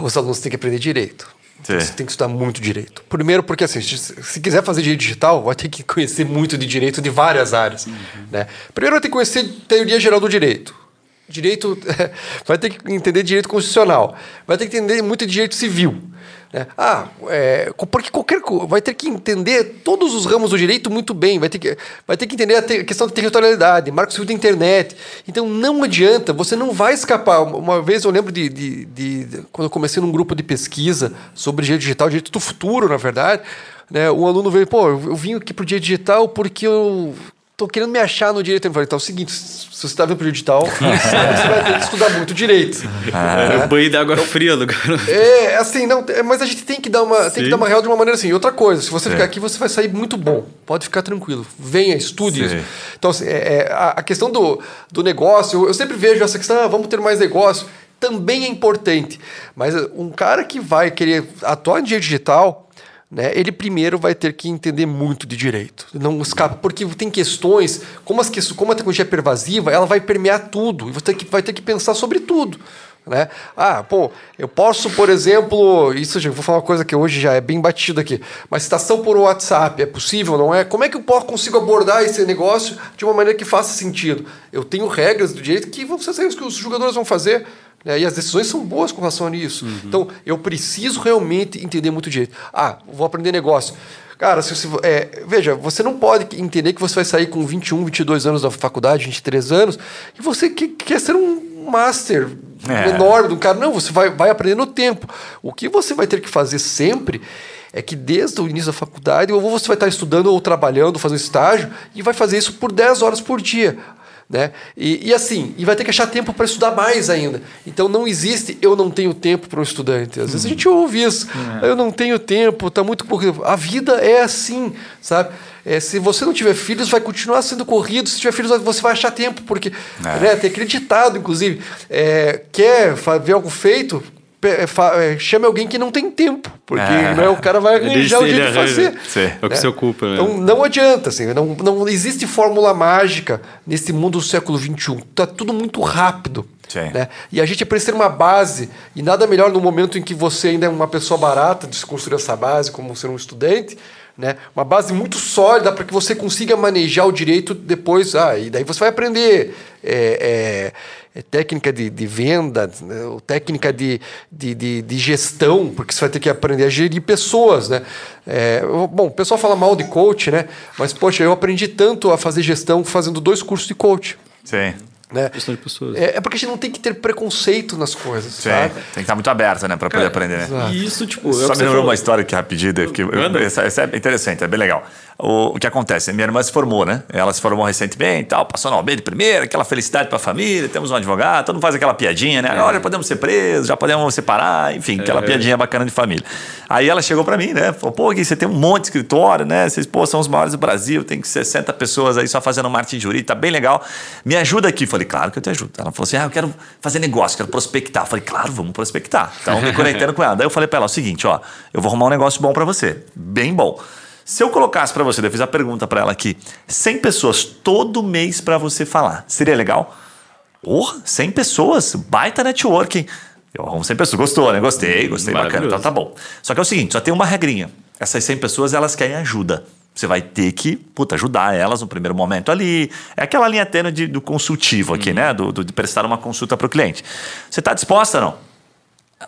os alunos têm que aprender direito. Você tem que estudar muito direito. Primeiro, porque assim, se quiser fazer direito digital, vai ter que conhecer muito de direito de várias áreas. Uhum. Né? Primeiro, vai ter que conhecer teoria geral do direito direito, <laughs> vai ter que entender direito constitucional, vai ter que entender muito direito civil. Né? Ah, é, porque qualquer vai ter que entender todos os ramos do direito muito bem, vai ter que, vai ter que entender a, te, a questão da territorialidade, marco civil da internet. Então não adianta, você não vai escapar. Uma vez eu lembro de, de, de, de quando eu comecei num grupo de pesquisa sobre direito digital, direito do futuro, na verdade. Né, um aluno veio, pô, eu vim aqui para o direito digital porque eu tô querendo me achar no direito. Eu falei, então é o seguinte, se você está vindo pro digital, <laughs> você vai ter que estudar muito direito. Ah, é. Banho d'água então, fria do cara. É, assim, não, mas a gente tem que dar uma, tem que dar uma real de uma maneira assim. Outra coisa, se você Sim. ficar aqui, você vai sair muito bom. Pode ficar tranquilo. Venha, estude Sim. isso. Então, assim, é, é, a, questão do, do negócio, eu, sempre vejo essa questão, ah, vamos ter mais negócio também é importante. Mas um cara que vai querer atuar em direito digital, né, ele primeiro vai ter que entender muito de direito. Não escapa, porque tem questões, como, as como a tecnologia é pervasiva, ela vai permear tudo, e você vai ter que pensar sobre tudo. Né? Ah, pô, eu posso, por exemplo, isso já vou falar uma coisa que hoje já é bem batido aqui, mas citação por WhatsApp é possível, não é? Como é que eu consigo abordar esse negócio de uma maneira que faça sentido? Eu tenho regras do direito que vocês sabem que os jogadores vão fazer. Né? E as decisões são boas com relação a isso. Uhum. Então, eu preciso realmente entender muito direito. Ah, vou aprender negócio. Cara, se você, é, veja, você não pode entender que você vai sair com 21, 22 anos da faculdade, 23 anos, e você que, quer ser um master é. enorme do cara. Não, você vai, vai aprender no tempo. O que você vai ter que fazer sempre é que desde o início da faculdade, ou você vai estar estudando ou trabalhando, fazendo estágio, e vai fazer isso por 10 horas por dia. Né? E, e, assim, e vai ter que achar tempo para estudar mais ainda. Então não existe eu não tenho tempo para um estudante. Às vezes a gente ouve isso. É. Eu não tenho tempo, está muito corrido. A vida é assim, sabe? É, se você não tiver filhos, vai continuar sendo corrido. Se tiver filhos, você vai achar tempo, porque é. né, tem aquele ditado, inclusive, é, quer ver algo feito, chame alguém que não tem tempo, porque é. né, o cara vai arranjar o jeito de fazer. Sim. É o que né? se ocupa. Né? Então não adianta, assim, não, não existe fórmula mágica nesse mundo do século XXI. Está tudo muito rápido. Né? E a gente precisa ter uma base, e nada melhor no momento em que você ainda é uma pessoa barata de se construir essa base, como ser um estudante, né? Uma base muito sólida para que você consiga manejar o direito depois. Ah, e daí você vai aprender é, é, é técnica de, de venda, né? técnica de, de, de, de, gestão, porque você vai ter que aprender a gerir pessoas. Né? É, bom, o pessoal fala mal de coach, né? mas, poxa, eu aprendi tanto a fazer gestão fazendo dois cursos de coach. Sim. Né? Questão de pessoas. É, é, porque a gente não tem que ter preconceito nas coisas, Sim, sabe? Tem que estar muito aberto, né? Pra poder aprender, né? E isso, tipo... É Só me lembrou uma história aqui rapidinho, que essa, essa é interessante, é bem legal o, que acontece? Minha irmã se formou, né? Ela se formou recentemente, tal, passou na OAB de primeira, aquela felicidade para a família, temos um advogado, todo mundo faz aquela piadinha, né? É. Agora já podemos ser presos, já podemos separar, enfim, aquela é. piadinha bacana de família. Aí ela chegou para mim, né? Falou, pô, Gui, você tem um monte de escritório, né? Vocês, pô, são os maiores do Brasil, tem 60 pessoas aí só fazendo marketing jurídico, tá bem legal. Me ajuda aqui. Falei, claro que eu te ajudo. Ela falou assim, ah, eu quero fazer negócio, quero prospectar. Falei, claro, vamos prospectar. Então, me conectando com ela. Daí eu falei para ela o seguinte, ó, eu vou arrumar um negócio bom para você, bem bom. Se eu colocasse para você, eu fiz a pergunta para ela aqui, 100 pessoas todo mês para você falar, seria legal? Porra, 100 pessoas, baita networking. Eu arrumo 100 pessoas, gostou, né? Gostei, gostei, bacana, então tá bom. Só que é o seguinte, só tem uma regrinha. Essas 100 pessoas, elas querem ajuda. Você vai ter que, puta, ajudar elas no primeiro momento ali. É aquela linha tênue do consultivo aqui, uhum. né? Do, do, de prestar uma consulta para o cliente. Você está disposta ou não?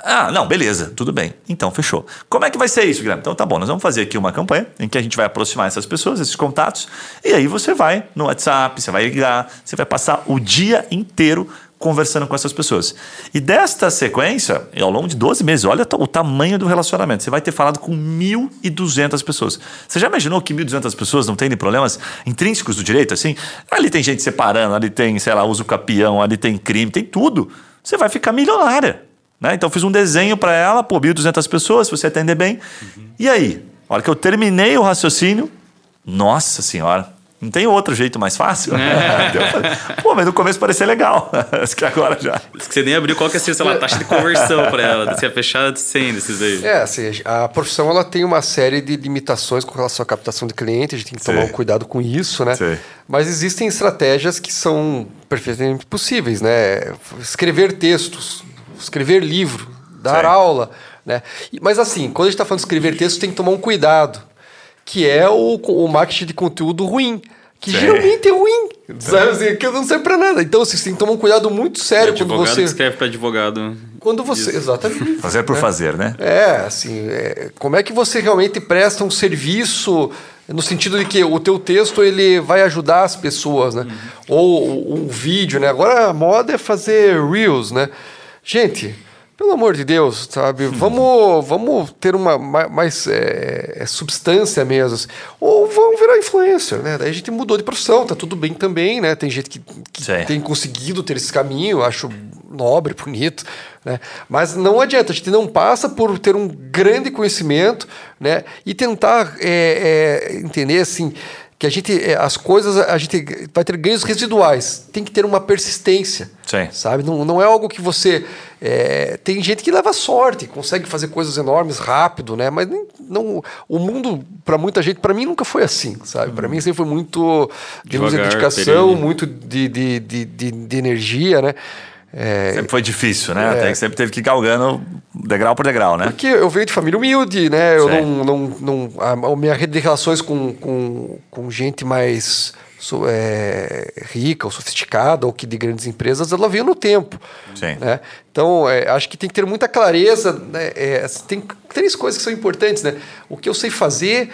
Ah, não, beleza, tudo bem. Então, fechou. Como é que vai ser isso, Guilherme? Então, tá bom, nós vamos fazer aqui uma campanha em que a gente vai aproximar essas pessoas, esses contatos, e aí você vai no WhatsApp, você vai ligar, você vai passar o dia inteiro conversando com essas pessoas. E desta sequência, ao longo de 12 meses, olha o tamanho do relacionamento. Você vai ter falado com 1.200 pessoas. Você já imaginou que 1.200 pessoas não têm problemas intrínsecos do direito? Assim, ali tem gente separando, ali tem, sei lá, uso capião, ali tem crime, tem tudo. Você vai ficar milionária. Né? Então fiz um desenho para ela, pô, 1.200 pessoas, se você atender bem. Uhum. E aí? A hora que eu terminei o raciocínio, nossa senhora, não tem outro jeito mais fácil? É. <laughs> Pô, mas no começo parecia legal. <laughs> Acho que agora já. Isso que você nem abriu qual que é sei lá, a taxa de conversão para ela. Você ia fechar de 100 desses aí. É, assim, a profissão ela tem uma série de limitações com relação à captação de cliente. A gente tem que Sim. tomar um cuidado com isso, né? Sim. Mas existem estratégias que são perfeitamente possíveis, né? Escrever textos, escrever livro, dar Sim. aula, né? Mas assim, quando a gente está falando de escrever texto, tem que tomar um cuidado, que é o, o marketing de conteúdo ruim, que Sim. geralmente é ruim. Sabe assim, que não serve pra nada. Então, assim, você tem que tomar um cuidado muito sério quando você. que escreve para advogado. Quando você. Exatamente. Fazer por fazer, né? É, assim, é, como é que você realmente presta um serviço no sentido de que o teu texto ele vai ajudar as pessoas, né? Ou um vídeo, né? Agora a moda é fazer reels, né? Gente, pelo amor de Deus, sabe? <laughs> Vamos, vamos ter uma ma- mais é, é, substância mesmo. assim. Ou vamos virar influencer, né? Daí a gente mudou de profissão, tá tudo bem também, né? Tem gente que, que tem conseguido ter esse caminho, acho nobre, bonito, né? Mas não adianta, a gente não passa por ter um grande conhecimento, né? E tentar é, é, entender assim que a gente é, as coisas a gente vai ter ganhos residuais, tem que ter uma persistência, Sim. sabe? Não, não é algo que você é, tem gente que leva sorte, consegue fazer coisas enormes rápido, né? Mas nem- não, o mundo para muita gente, para mim nunca foi assim, sabe? Para mim sempre foi muito de Devagar, dedicação, muito de, de, de, de, de energia, né? É, Sempre foi difícil, né? Até que sempre teve que ir galgando degrau por degrau, né? Porque eu venho de família humilde, né? Eu não, não, não, a, a minha rede de relações com, com, com gente mais so- é, rica ou sofisticada ou que de grandes empresas, ela veio no tempo. Sim. Né? Então, é, acho que tem que ter muita clareza. Né? É, tem três coisas que são importantes, né? O que eu sei fazer,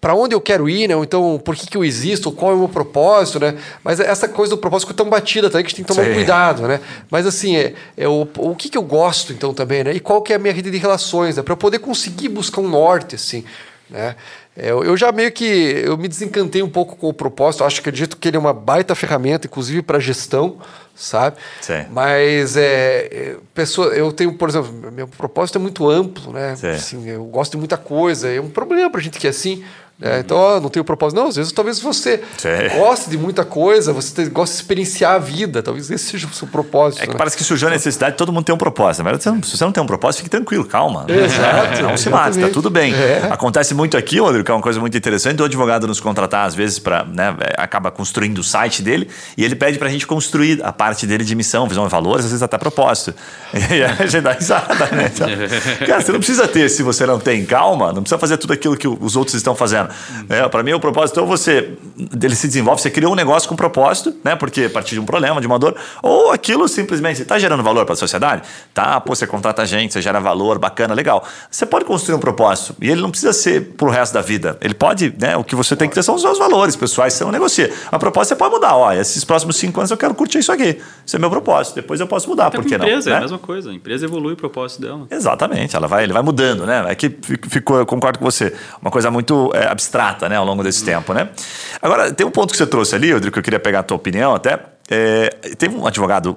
para onde eu quero ir, né? Ou então, por que, que eu existo, qual é o meu propósito, né? Mas essa coisa do propósito é tão batida também que a gente tem que tomar Sim. cuidado, né? Mas assim, é, é o, o que, que eu gosto então também, né? E qual que é a minha rede de relações, né? Para eu poder conseguir buscar um norte, assim, né? É, Eu, eu já meio que eu me desencantei um pouco com o propósito. Acho que acredito que ele é uma baita ferramenta, inclusive para gestão, sabe? Sim. Mas é, é, pessoa, eu tenho, por exemplo, meu propósito é muito amplo, né? Sim. Assim, eu gosto de muita coisa. É um problema para gente que é assim. Né? Então, ó, não tenho propósito. Não, às vezes talvez você Sim. goste de muita coisa, você gosta de experienciar a vida. Talvez esse seja o seu propósito. É que né? parece que surgiu a necessidade, todo mundo tem um propósito. Mas você não- se você não tem um propósito, fique tranquilo, calma. Exato, Não se mate, tá tudo bem. É. Acontece muito aqui, Rodrigo, que é uma coisa muito interessante, do advogado nos contratar, às vezes, para, né, é, acaba construindo o site dele e ele pede pra gente construir a parte dele de missão, visão e valores, às vezes até propósito. <laughs> E a gente dá risada, né? Então, <laughs> cara, você não precisa ter se você não tem calma, não precisa fazer tudo aquilo que os outros estão fazendo. É, para mim, o propósito, ou você ele se desenvolve, você criou um negócio com propósito, né? Porque a partir de um problema, de uma dor, ou aquilo simplesmente está gerando valor para a sociedade? Tá, pô, você contrata gente, você gera valor, bacana, legal. Você pode construir um propósito e ele não precisa ser pro resto da vida. Ele pode, né? O que você tem que ter são os seus valores pessoais, você não negocia. A proposta você pode mudar. Ó, esses próximos cinco anos eu quero curtir isso aqui. Esse é meu propósito. Depois eu posso mudar, Até por que a empresa, não? é né? a mesma coisa. A empresa evolui o propósito dela. Exatamente, ela vai, ele vai mudando, né? É que fi- ficou, eu concordo com você, uma coisa muito é, abstrata, né, ao longo desse tempo, né? Agora, tem um ponto que você trouxe ali, Rodrigo, que eu queria pegar a tua opinião até. É, teve um advogado,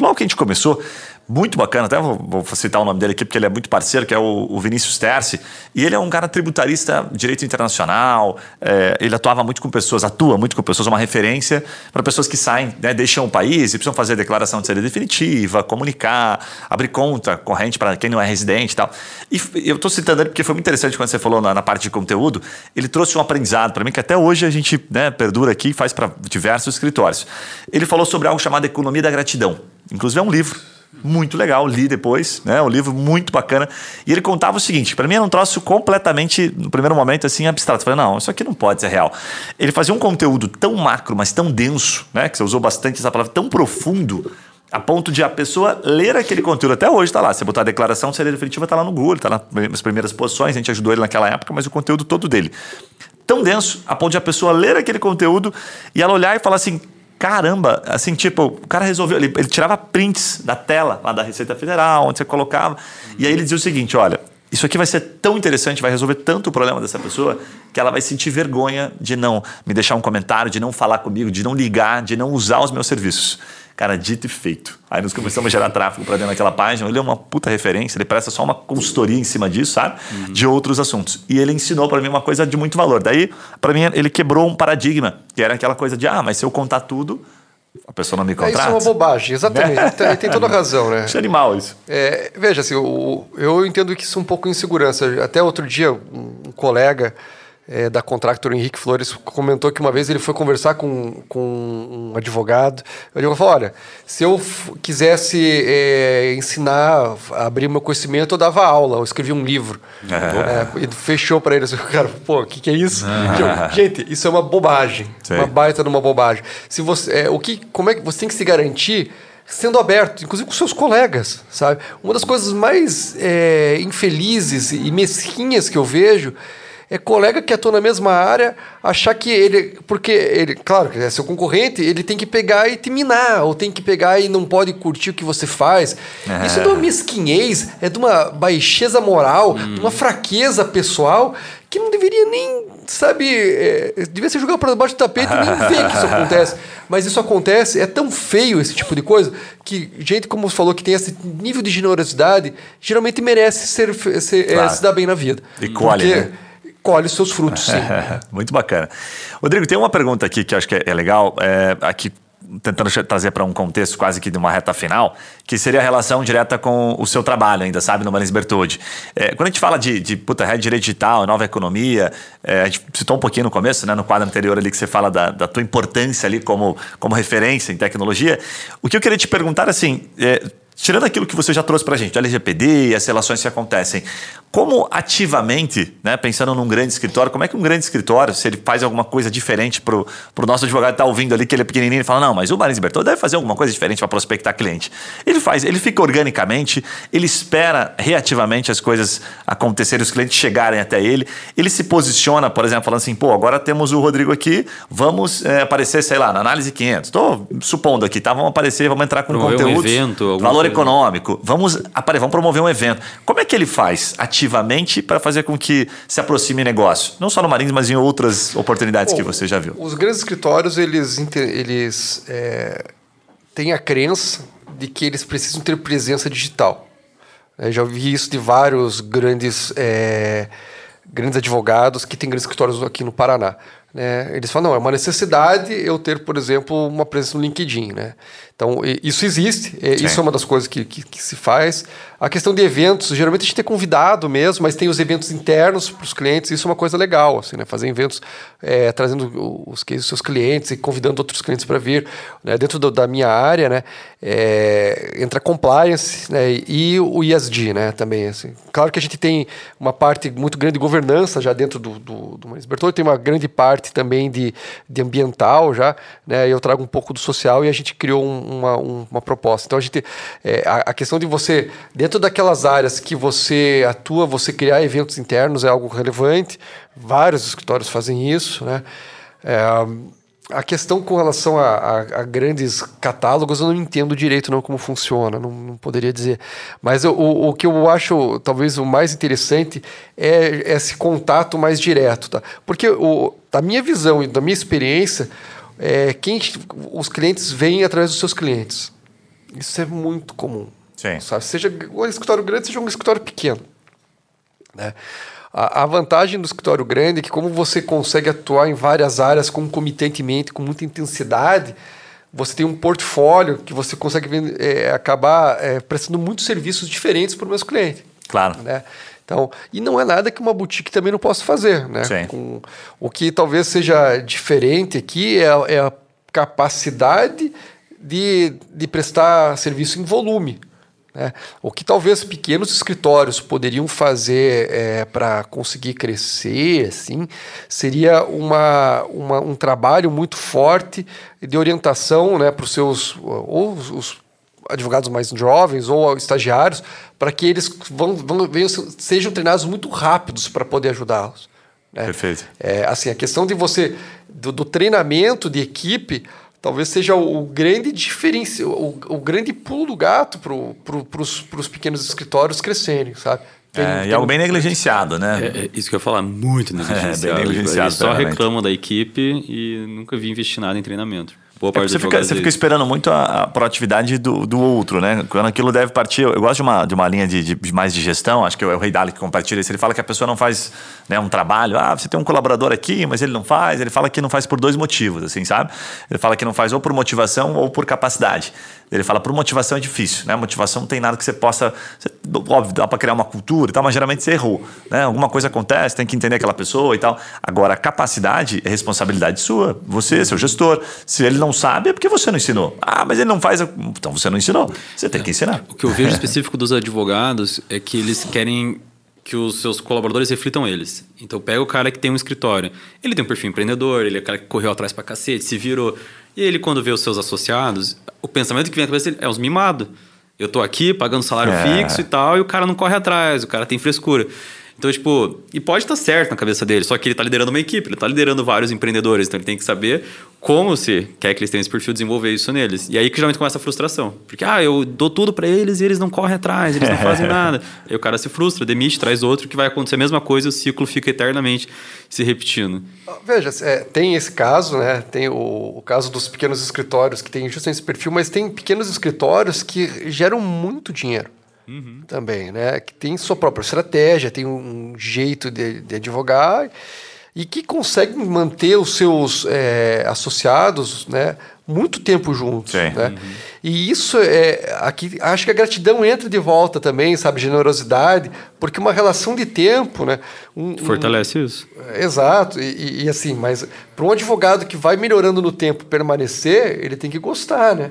logo que a gente começou, muito bacana, até vou, vou citar o nome dele aqui porque ele é muito parceiro, que é o, o Vinícius Terci, e ele é um cara tributarista, direito internacional, é, ele atuava muito com pessoas, atua muito com pessoas, uma referência para pessoas que saem, né, deixam o país e precisam fazer declaração de saída definitiva, comunicar, abrir conta corrente para quem não é residente e tal. E eu estou citando ele porque foi muito interessante quando você falou na, na parte de conteúdo, ele trouxe um aprendizado para mim que até hoje a gente né, perdura aqui e faz para diversos escritórios. Ele falou sobre algo chamado economia da gratidão. Inclusive é um livro muito legal, li depois, né? Um livro muito bacana. E ele contava o seguinte: para mim era um troço completamente, no primeiro momento, assim, abstrato. Falei, não, isso aqui não pode ser real. Ele fazia um conteúdo tão macro, mas tão denso, né? Que você usou bastante essa palavra, tão profundo. A ponto de a pessoa ler aquele conteúdo. Até hoje tá lá. Você botar a declaração de saída definitiva, tá lá no Google, tá lá nas primeiras posições. A gente ajudou ele naquela época, mas o conteúdo todo dele. Tão denso, a ponto de a pessoa ler aquele conteúdo e ela olhar e falar assim: caramba, assim, tipo, o cara resolveu, ele, ele tirava prints da tela lá da Receita Federal, onde você colocava, e aí ele dizia o seguinte: olha, isso aqui vai ser tão interessante, vai resolver tanto o problema dessa pessoa, que ela vai sentir vergonha de não me deixar um comentário, de não falar comigo, de não ligar, de não usar os meus serviços. Cara, dito e feito. Aí nós começamos a gerar tráfego para dentro daquela página. Ele é uma puta referência, ele presta só uma consultoria em cima disso, sabe? De outros assuntos. E ele ensinou para mim uma coisa de muito valor. Daí, para mim, ele quebrou um paradigma, que era aquela coisa de, ah, mas se eu contar tudo, a pessoa não me É, contrata. isso é uma bobagem, exatamente. Ele <laughs> tem- tem toda a razão, né? Acho animal isso. É, veja, assim, o- eu entendo que isso é um pouco insegurança. Até outro dia, um colega é, da Contractor, Henrique Flores, comentou que uma vez ele foi conversar com, com um advogado. O advogado falou: olha, se eu quisesse é, ensinar, abrir meu conhecimento, eu dava aula, eu escrevia um livro. É. e fechou para ele. Assim, cara, pô, o que, que é isso? Gente, isso é uma bobagem. Sei. Uma baita de uma bobagem. Se você, é, o que, como é que você tem que se garantir? sendo aberto, inclusive com seus colegas, sabe? Uma das coisas mais é, infelizes e mesquinhas que eu vejo é colega que atua na mesma área achar que ele. Porque ele, claro, que é seu concorrente, ele tem que pegar e te minar, ou tem que pegar e não pode curtir o que você faz. É. Isso é de uma mesquinhez, é de uma baixeza moral, hum. de uma fraqueza pessoal que não deveria nem, sabe, é, devia ser jogado para debaixo do tapete e nem <laughs> ver que isso acontece. Mas isso acontece, é tão feio esse tipo de coisa, que gente como você falou que tem esse nível de generosidade, geralmente merece ser, ser é, claro. é, se dar bem na vida. E Porque, né? Colhe seus frutos, sim. <laughs> Muito bacana. Rodrigo, tem uma pergunta aqui que eu acho que é legal, é, aqui tentando trazer para um contexto quase que de uma reta final, que seria a relação direta com o seu trabalho ainda, sabe, no Marins Bertoldi. É, quando a gente fala de, de puta, rede direito digital, nova economia, é, a gente citou um pouquinho no começo, né, no quadro anterior ali que você fala da, da tua importância ali como, como referência em tecnologia, o que eu queria te perguntar, assim, é, tirando aquilo que você já trouxe para a gente, o LGPD e as relações que acontecem, como ativamente, né, pensando num grande escritório, como é que um grande escritório, se ele faz alguma coisa diferente para o nosso advogado estar tá ouvindo ali que ele é pequenininho e fala, não, mas o Marins Bertol deve fazer alguma coisa diferente para prospectar cliente. Ele faz, ele fica organicamente, ele espera reativamente as coisas acontecerem, os clientes chegarem até ele, ele se posiciona, por exemplo, falando assim, pô, agora temos o Rodrigo aqui, vamos é, aparecer, sei lá, na análise 500. Estou supondo aqui, tá? Vamos aparecer, vamos entrar com promover conteúdo, um evento, valor. Econômico, vamos, apare, vamos promover um evento. Como é que ele faz ativamente? ativamente para fazer com que se aproxime negócio? Não só no Marins, mas em outras oportunidades Bom, que você já viu. Os grandes escritórios, eles, eles é, têm a crença de que eles precisam ter presença digital. Eu já ouvi isso de vários grandes, é, grandes advogados que têm grandes escritórios aqui no Paraná. Né? Eles falam, não, é uma necessidade eu ter, por exemplo, uma presença no LinkedIn. Né? Então, isso existe, isso é uma das coisas que, que, que, se faz. A questão de eventos, geralmente a gente tem convidado mesmo, mas tem os eventos internos para os clientes, isso é uma coisa legal, assim, né? fazer eventos é, trazendo os, os seus clientes e convidando outros clientes para vir. Né? Dentro do, da minha área, né? É, entra compliance né? e o ISD né? também. Assim. Claro que a gente tem uma parte muito grande de governança já dentro do, do, do Bertolli, tem uma grande parte também de, de ambiental já, né? eu trago um pouco do social e a gente criou um uma, uma proposta. Então a gente é, a, a, questão de você dentro daquelas áreas que você atua, você criar eventos internos é algo relevante. Vários escritórios fazem isso, né? É, a questão com relação a, a, a, grandes catálogos, eu não entendo direito não como funciona, não, não poderia dizer. Mas eu, o, o que eu acho talvez o mais interessante é esse contato mais direto, tá? Porque o, da minha visão e da minha experiência, é, quem os clientes vêm através dos seus clientes. Isso é muito comum. Sim. Sabe? Seja um escritório grande, seja um escritório pequeno. Né? A, a, vantagem do escritório grande é que, como você consegue atuar em várias áreas concomitantemente, com muita intensidade, você tem um portfólio que você consegue é, acabar é, prestando muitos serviços diferentes para o meu cliente. Claro. Né? Então, e não é nada que uma boutique também não possa fazer, né? Sim. Com, o que talvez seja diferente aqui é, é a capacidade de, de prestar serviço em volume. Né? O que talvez pequenos escritórios poderiam fazer é, para conseguir crescer, assim, seria uma, uma, um trabalho muito forte de orientação né, para os seus ou os advogados mais jovens ou estagiários, para que eles vão, vão, venham, sejam treinados muito rápidos para poder ajudá-los. Né? Perfeito. É, assim, a questão de você, do, do treinamento de equipe, talvez seja o, o grande diferencial, o, o, grande pulo do gato para pro, os pequenos escritórios crescerem, sabe? Tem, é, tem e algo bem negligenciado, né? É, é, isso que eu ia falar, muito negligenciado. <laughs> É, bem negligenciado. Eles só reclamam da equipe e nunca vi investir nada em treinamento. Boa É parte porque você, fica, você é fica esperando muito a, a proatividade do, do outro, né? Quando aquilo deve partir. Eu, eu gosto de uma, de uma linha de, de- mais de gestão, acho que é o Rei Dali que compartilha isso. Ele fala que a pessoa não faz né, um trabalho. Ah, você tem um colaborador aqui, mas ele não faz. Ele fala que não faz por dois motivos, assim, sabe? Ele fala que não faz ou por motivação ou por capacidade. Ele fala por motivação é difícil, né? Motivação não tem nada que você possa. você- óbvio, dá para criar uma cultura e tal, mas geralmente você errou. Né? Alguma coisa acontece, tem que entender aquela pessoa e tal. Agora, a capacidade é responsabilidade sua, você, seu gestor. Se ele não sabe, é porque você não ensinou. Ah, mas ele não faz. Então você não ensinou. Você tem que ensinar. O que eu vejo <laughs> específico dos advogados é que eles querem que os seus colaboradores reflitam eles. Então pega o cara que tem um escritório. Ele tem um perfil empreendedor, ele é o cara que correu atrás pra cacete, se virou. E ele, quando vê os seus associados, o pensamento que vem na cabeça dele é os mimados. Eu tô aqui pagando salário É. fixo e tal, e o cara não corre atrás, o cara tem frescura. Então, tipo, e pode estar certo na cabeça dele, só que ele tá liderando uma equipe, ele tá liderando vários empreendedores, então ele tem que saber como se quer que eles tenham esse perfil, desenvolver isso neles. E aí que geralmente começa a frustração. Porque, ah, eu dou tudo para eles e eles não correm atrás, eles não fazem <laughs> nada. Aí o cara se frustra, demite, traz outro, que vai acontecer a mesma coisa, o ciclo fica eternamente se repetindo. Veja, é, tem esse caso, né? Tem o, o caso dos pequenos escritórios que tem justamente esse perfil, mas tem pequenos escritórios que geram muito dinheiro também, né? Que tem sua própria estratégia, tem um jeito de, de advogar e que conseguem manter os seus é, associados, né? Muito tempo juntos, Sim. né? E isso é aqui acho que a gratidão entra de volta também, sabe, generosidade, porque uma relação de tempo, né? Um- um- Fortalece isso. Exato, e, e- assim, mas para um advogado que vai melhorando no tempo permanecer, ele tem que gostar, né?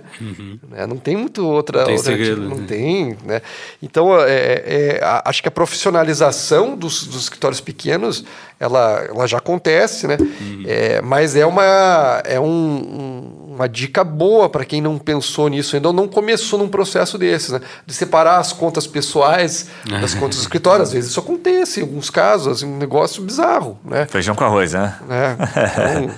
Né? Não tem muito outra. Não tem outra segredo, Não né? tem, né? Então, é, é, acho que a profissionalização dos, dos escritórios pequenos, ela, ela já acontece, né? É, mas é uma, é um- um- uma dica boa para quem não pensou nisso ainda ou não começou num processo desses, né? De separar as contas pessoais das <laughs> contas do escritório. Às vezes isso acontece, em alguns casos, assim, um negócio bizarro, né? Feijão com arroz, né? né? <laughs> Então,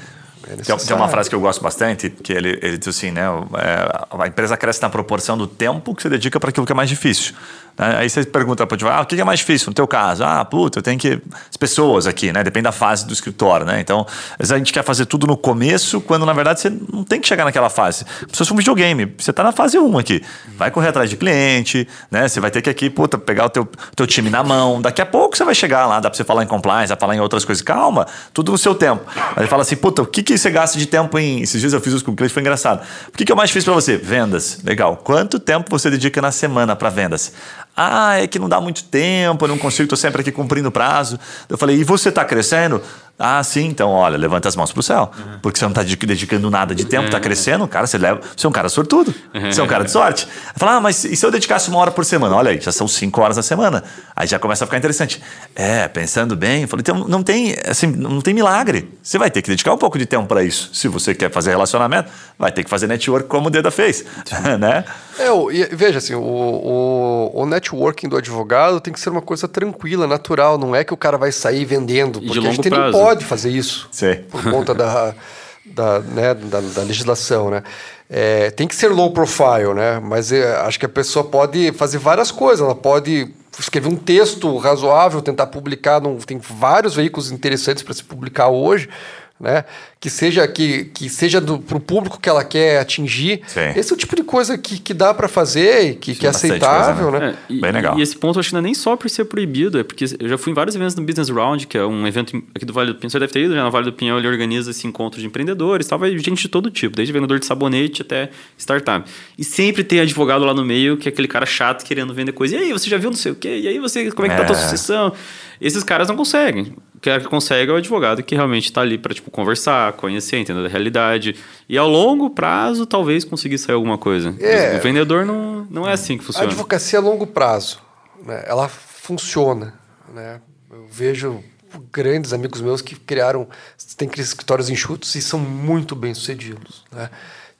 é Tem, tem uma frase que eu gosto bastante, que ele, ele diz assim, né? é, a empresa cresce na proporção do tempo que você dedica para aquilo que é mais difícil. né? Aí você pergunta para o advogado, ah, o que é mais difícil no teu caso? Ah, puta, eu tenho que... As pessoas aqui, né? Depende da fase do escritório, né? Então, às vezes a gente quer fazer tudo no começo, quando na verdade você não tem que chegar naquela fase. Se fosse um videogame, você está na fase 1 aqui. Vai correr atrás de cliente, né? Você vai ter que aqui, puta, pegar o teu, teu time na mão. Daqui a pouco você vai chegar lá, dá para você falar em compliance, pra falar em outras coisas. Calma, tudo no seu tempo. Aí ele fala assim, puta, o que, que você gasta de tempo em... Esses dias eu fiz isso com o cliente, foi engraçado. O que, que o mais difícil para você? Vendas. Legal. Quanto tempo você dedica na semana para vendas? Ah, é que não dá muito tempo, eu não consigo, tô sempre aqui cumprindo o prazo. Eu falei, e você tá crescendo? Ah, sim, então, olha, levanta as mãos pro céu. Porque você não tá dedic- dedicando nada de tempo, tá crescendo, cara, você leva. Você é um cara sortudo. Você é um cara de sorte. Fala, ah, mas e se eu dedicasse uma hora por semana? Olha aí, já são cinco horas na semana. Aí já começa a ficar interessante. É, pensando bem, eu falei, então não tem, assim, não tem milagre. Você vai ter que dedicar um pouco de tempo para isso. Se você quer fazer relacionamento, vai ter que fazer network como o Deda fez. <laughs> né? É, veja assim, o, o, o networking do advogado tem que ser uma coisa tranquila, natural. Não é que o cara vai sair vendendo, de porque a gente não prazo. pode fazer isso Sim. por conta da, da, né, da, da legislação, né? É, tem que ser low profile, né? Mas é, acho que a pessoa pode fazer várias coisas. Ela pode escrever um texto razoável, tentar publicar. Num, tem vários veículos interessantes para se publicar hoje, né? Que seja que, que seja para o público que ela quer atingir. Sim. Esse é o tipo de coisa que, que dá para fazer e que, que é aceitável, coisa, né? É, e, Bem legal. E esse ponto eu acho que não é nem só por ser proibido, é porque eu já fui em vários eventos no Business Round, que é um evento aqui do Vale do Pinhão. Você deve ter ido, já no Vale do Pinhão ele organiza esse encontro de empreendedores, tal, vai gente de todo tipo, desde vendedor de sabonete até startup. E sempre tem advogado lá no meio, que é aquele cara chato querendo vender coisa. E aí, você já viu não sei o quê? E aí, você, como é que tá a tua É. sucessão? Esses caras não conseguem. O cara que consegue é o advogado que realmente está ali para tipo, conversar, conhecer, entender a realidade. E ao longo prazo, talvez conseguir sair alguma coisa. É. O vendedor não, não é assim que A funciona. advocacia a longo prazo, né? ela funciona. Né? Eu vejo grandes amigos meus que criaram, têm escritórios enxutos e são muito bem sucedidos. Né?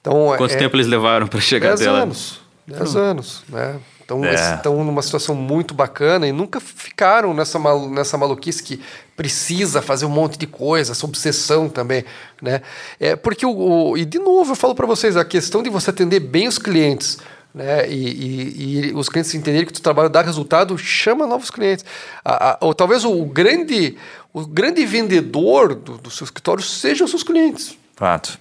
Então, Quanto é, tempo eles levaram para chegar 10 até lá? anos. 10 anos, né? Então, É. eles estão numa situação muito bacana e nunca ficaram nessa, nessa maluquice que precisa fazer um monte de coisa, essa obsessão também, né? É porque o, o- e de novo eu falo para vocês a questão de você atender bem os clientes, né? E, e- e os clientes entenderem que o trabalho dá resultado, chama novos clientes. A- a- ou talvez o grande o grande vendedor do, do seu escritório sejam os seus clientes. Fato.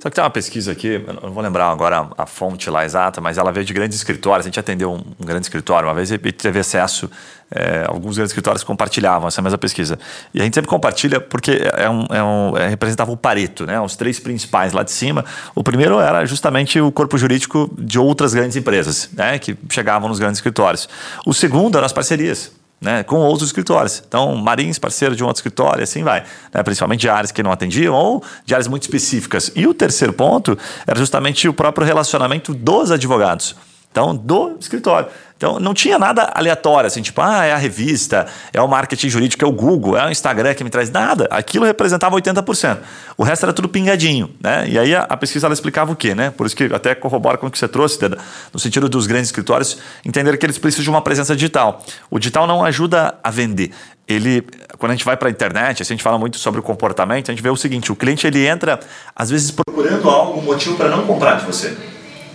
Só que tem uma pesquisa aqui, eu não vou lembrar agora a, fonte lá exata, mas ela veio de grandes escritórios. A gente atendeu um, um grande escritório uma vez e teve acesso, é, alguns grandes escritórios compartilhavam essa mesma pesquisa. E a gente sempre compartilha porque é um, é um, é, representava o Pareto, né? os três principais lá de cima. O primeiro era justamente o corpo jurídico de outras grandes empresas, né? que chegavam nos grandes escritórios. O segundo eram as parcerias né, com outros escritórios. Então, Marins, parceiro de um outro escritório, assim vai. Né, principalmente de áreas que não atendiam ou de áreas muito específicas. E o terceiro ponto era justamente o próprio relacionamento dos advogados. Então, do escritório. Então, não tinha nada aleatório, assim, tipo, ah, é a revista, é o marketing jurídico, é o Google, é o Instagram que me traz nada. Aquilo representava 80%. O resto era tudo pingadinho, né? E aí a, a pesquisa ela explicava o quê, né? Por isso que até corrobora com o que você trouxe, Deda, no sentido dos grandes escritórios entender que eles precisam de uma presença digital. O digital não ajuda a vender. Ele, quando a gente vai para a internet, assim, a gente fala muito sobre o comportamento, a gente vê o seguinte, o cliente ele entra às vezes procurando algo, motivo para não comprar de você.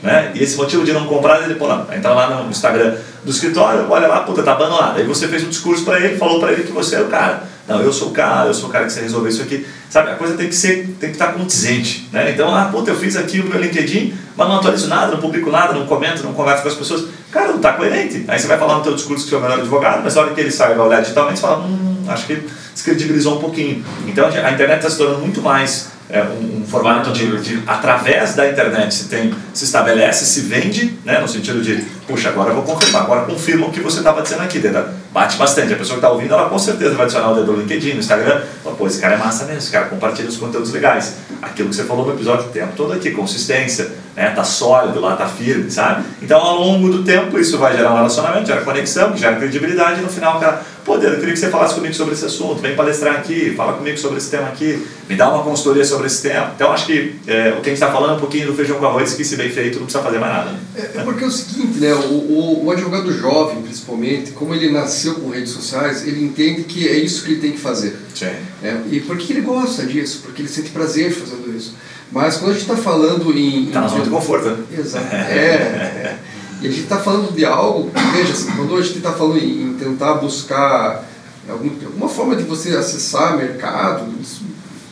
Né? E esse motivo de não comprar, ele pô, não, entra lá no Instagram do escritório, olha lá, puta, tá abandonado. Aí você fez um discurso para ele, falou para ele que você é o cara. Não, eu sou o cara, eu sou o cara que você resolveu isso aqui. Sabe, a coisa tem que ser, tem que estar condizente, né? Então, ah, puta, eu fiz aqui o meu LinkedIn, mas não atualizo nada, não publico nada, não comento, não converso com as pessoas. Cara, não tá coerente. Aí você vai falar no teu discurso que você é o melhor advogado, mas na hora que ele sai e vai olhar digitalmente, você fala, hum, acho que descredibilizou um pouquinho. Então, a internet está se tornando muito mais é, um, um, formato de, de, através da internet se tem se estabelece se vende né no sentido de puxa agora eu vou confirmar agora confirma o que você estava dizendo aqui Deda. bate bastante a pessoa que está ouvindo ela com certeza vai adicionar o dedo no LinkedIn no Instagram pô esse cara é massa mesmo esse cara compartilha os conteúdos legais aquilo que você falou no episódio o tempo todo aqui consistência né tá sólido lá tá firme sabe então ao longo do tempo isso vai gerar um relacionamento gera conexão gera credibilidade e no final cara pô Deda, eu queria que você falasse comigo sobre esse assunto vem palestrar aqui fala comigo sobre esse tema aqui me dá uma consultoria sobre esse tema. Então acho que é, o que a gente está falando é um pouquinho do feijão com arroz, que se bem feito não precisa fazer mais nada. É, é porque é o seguinte, né? O, o, o, advogado jovem, principalmente, como ele nasceu com redes sociais, ele entende que é isso que ele tem que fazer. Sim. É, e por que ele gosta disso? Porque ele sente prazer fazendo isso. Mas quando a gente está falando em. Está na zona de conforto, né? Exato. <laughs> É, é. E a gente está falando de algo, veja, assim, quando a gente está falando em, tentar buscar algum, alguma forma de você acessar mercado, isso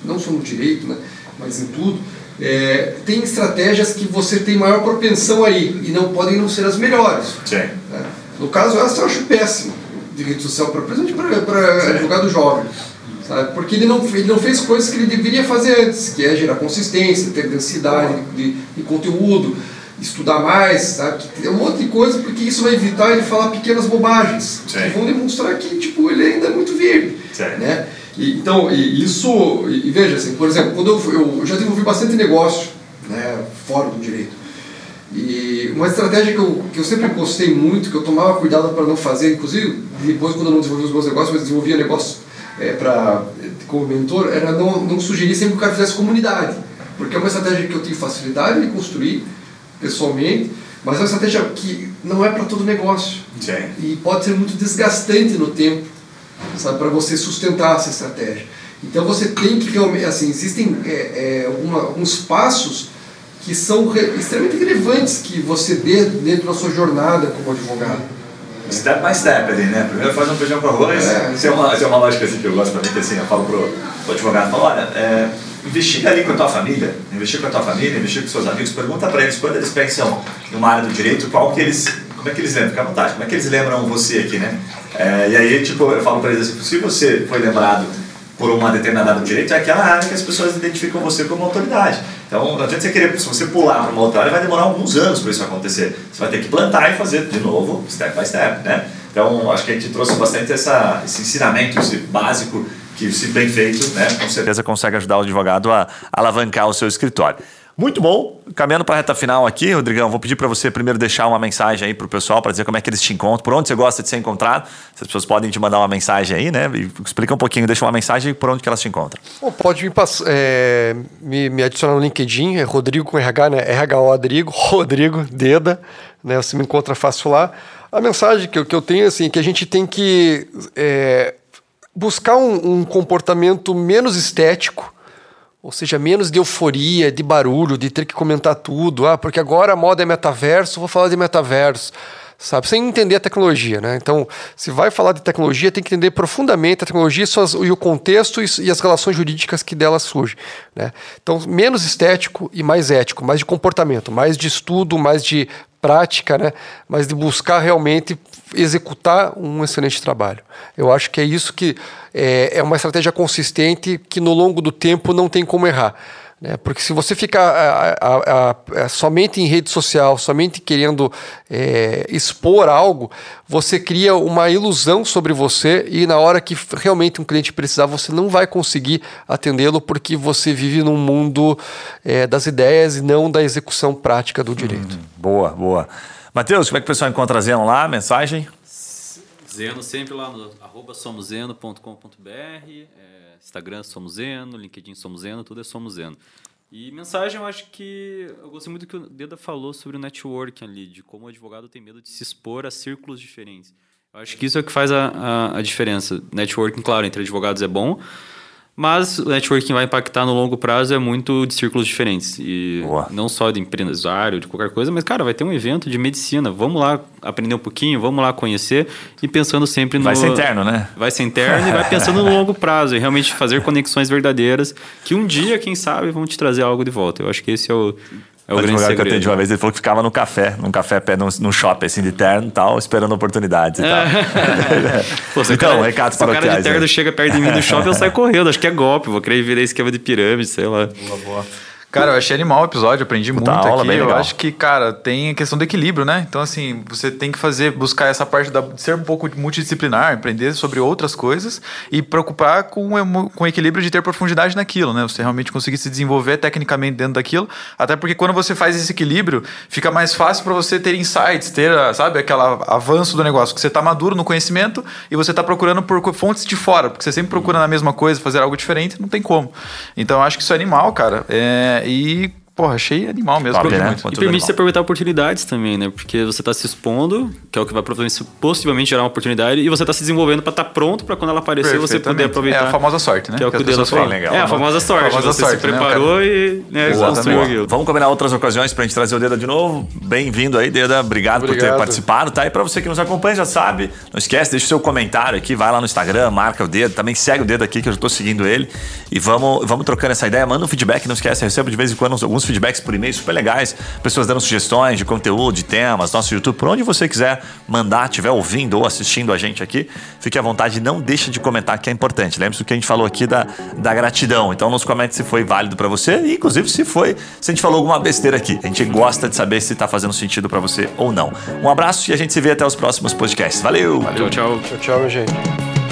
não só no direito, né, mas em tudo, é, tem estratégias que você tem maior propensão aí e não podem não ser as melhores. Sim. Né? No caso, essa eu acho péssimo de rede social, principalmente para advogado jovem. Sabe? Porque ele não, ele não fez coisas que ele deveria fazer antes, que é gerar consistência, ter densidade de, de conteúdo, estudar mais, sabe? É um monte de coisa, porque isso vai evitar ele falar pequenas bobagens, Sim. que vão demonstrar que tipo, ele ainda é muito verde. Sim. Né? E, então, e isso, e, veja assim, por exemplo, quando eu, eu já desenvolvi bastante negócio né, fora do direito. E uma estratégia que eu, que eu sempre gostei muito, que eu tomava cuidado para não fazer, inclusive depois quando eu não desenvolvi os meus negócios, mas desenvolvia negócios é, pra, como mentor, era não, não sugerir sempre que o cara fizesse comunidade. Porque é uma estratégia que eu tenho facilidade de construir pessoalmente, mas é uma estratégia que não é para todo negócio. Sim. E pode ser muito desgastante no tempo sabe, para você sustentar essa estratégia. Então você tem que realmente, assim, existem é, é, alguma, alguns passos que são re, extremamente relevantes que você dê dentro da sua jornada como advogado. Step by step ali, né? Primeiro faz um feijão com arroz. É, isso, é uma, isso é uma lógica assim, que eu gosto também, que assim, eu falo pro, pro advogado, falo, olha, é, investiga ali com a tua família, investiga com a tua família, investiga com seus amigos, pergunta para eles quando eles pensam em uma área do direito, qual que eles, como é que eles lembram, fica à vontade, como é que eles lembram você aqui, né? É, e aí, tipo, eu falo para eles assim, se você foi lembrado por uma determinada área do direito, é aquela área que as pessoas identificam você como autoridade. Então, não adianta você querer, se você pular para uma outra área, vai demorar alguns anos para isso acontecer. Você vai ter que plantar e fazer de novo, step by step, né? Então, acho que a gente trouxe bastante essa, esse ensinamento, esse básico, que se bem feito, né, com certeza consegue ajudar o advogado a alavancar o seu escritório. Muito bom. Caminhando para a reta final aqui, Rodrigão, vou pedir para você primeiro deixar uma mensagem aí para o pessoal para dizer como é que eles te encontram, por onde você gosta de ser encontrado. Se as pessoas podem te mandar uma mensagem aí, né? Explica um pouquinho, deixa uma mensagem por onde que elas te encontram. Bom, pode me, é, me, me, adicionar no LinkedIn, é Rodrigo com RH, né? RH Rodrigo, <laughs> Rodrigo Deda, né? Você me encontra fácil lá. A mensagem que eu, que eu tenho assim, é que a gente tem que é, buscar um, um comportamento menos estético ou seja, menos de euforia, de barulho, de ter que comentar tudo. Ah, porque agora a moda é metaverso, vou falar de metaverso. sabe? Sem entender a tecnologia, né? Então, se vai falar de tecnologia, tem que entender profundamente a tecnologia suas, e o contexto e, e, as relações jurídicas que dela surgem, né? Então, menos estético e mais ético, mais de comportamento, mais de estudo, mais de prática, né? Mas de buscar realmente executar um excelente trabalho. Eu acho que é isso que é, é uma estratégia consistente que no longo do tempo não tem como errar. Né? Porque se você ficar a, a, a, somente em rede social, somente querendo é, expor algo, você cria uma ilusão sobre você e na hora que realmente um cliente precisar, você não vai conseguir atendê-lo porque você vive num mundo é, das ideias e não da execução prática do direito. Hum, boa, boa. Matheus, como é que o pessoal encontra Zeno lá? Mensagem? Zeno sempre lá no arroba somoseno.com.br. É Instagram Somos Zeno, LinkedIn Somos Zeno, tudo é Somos Zeno. E mensagem, eu acho que. Eu gostei muito do que o Deda falou sobre o networking ali, de como o advogado tem medo de se expor a círculos diferentes. Eu acho que isso é o que faz a, a, a diferença. Networking, claro, entre advogados é bom, mas o networking vai impactar no longo prazo é muito de círculos diferentes. E Boa. não só de empresário, de qualquer coisa, mas, cara, vai ter um evento de medicina. Vamos lá aprender um pouquinho, vamos lá conhecer e pensando sempre no. Vai ser interno, né? Vai ser interno e vai pensando no longo prazo e realmente fazer conexões verdadeiras que um dia, quem sabe, vão te trazer algo de volta. Eu acho que esse é o, é o, o advogado que eu atendi uma vez, ele falou que ficava no café, num café pé num, num shopping assim de terno e tal, esperando oportunidades e tal. <laughs> Pô, então, cara, recados para o cara de terno né? chega perto de mim no shopping, eu saio correndo, acho que é golpe, vou querer virar esquema de pirâmide, sei lá. Boa, boa. Cara, eu achei animal o episódio, aprendi Puta muito aula, aqui. Eu legal. acho que, cara, tem a questão do equilíbrio, né? Então, assim, você tem que fazer, buscar essa parte da, de ser um pouco multidisciplinar, aprender sobre outras coisas e preocupar com, com o equilíbrio de ter profundidade naquilo, né? Você realmente conseguir se desenvolver tecnicamente dentro daquilo. Até porque quando você faz esse equilíbrio, fica mais fácil para você ter insights, ter, sabe, aquele avanço do negócio, que você tá maduro no conhecimento e você tá procurando por fontes de fora, porque você sempre procura na mesma coisa, fazer algo diferente, não tem como. Então, eu acho que isso é animal, cara. É, e porra, achei animal mesmo. Top, né? E permite você aproveitar oportunidades também, né? Porque você está se expondo, que é o que vai possivelmente gerar uma oportunidade, e você está se desenvolvendo para estar tá pronto para quando ela aparecer você poder aproveitar. É a famosa sorte, né? Que é o que, que o Deus fala. Legal. É a famosa sorte. A famosa você sorte, se né? preparou né? e né, construiu aquilo. Vamos combinar outras ocasiões para a gente trazer o Deda de novo. Bem-vindo aí, Deda. Obrigado, Obrigado, por ter participado, tá? E para você que nos acompanha, já sabe, não esquece, deixa o seu comentário aqui, vai lá no Instagram, marca o Dedo, também segue o Dedo aqui, que eu já estou seguindo ele. E vamos, vamos trocando essa ideia. Manda um feedback, não esquece, eu recebo de vez em quando alguns feedbacks por e-mail super legais. Pessoas dando sugestões de conteúdo, de temas, nosso YouTube, por onde você quiser mandar, estiver ouvindo ou assistindo a gente aqui, fique à vontade, não deixe de comentar que é importante. Lembre-se do que a gente falou aqui da, da gratidão. Então nos comente se foi válido para você e inclusive se foi, se a gente falou alguma besteira aqui. A gente gosta de saber se está fazendo sentido para você ou não. Um abraço e a gente se vê até os próximos podcasts. Valeu! Valeu, tchau. Tchau, tchau, gente.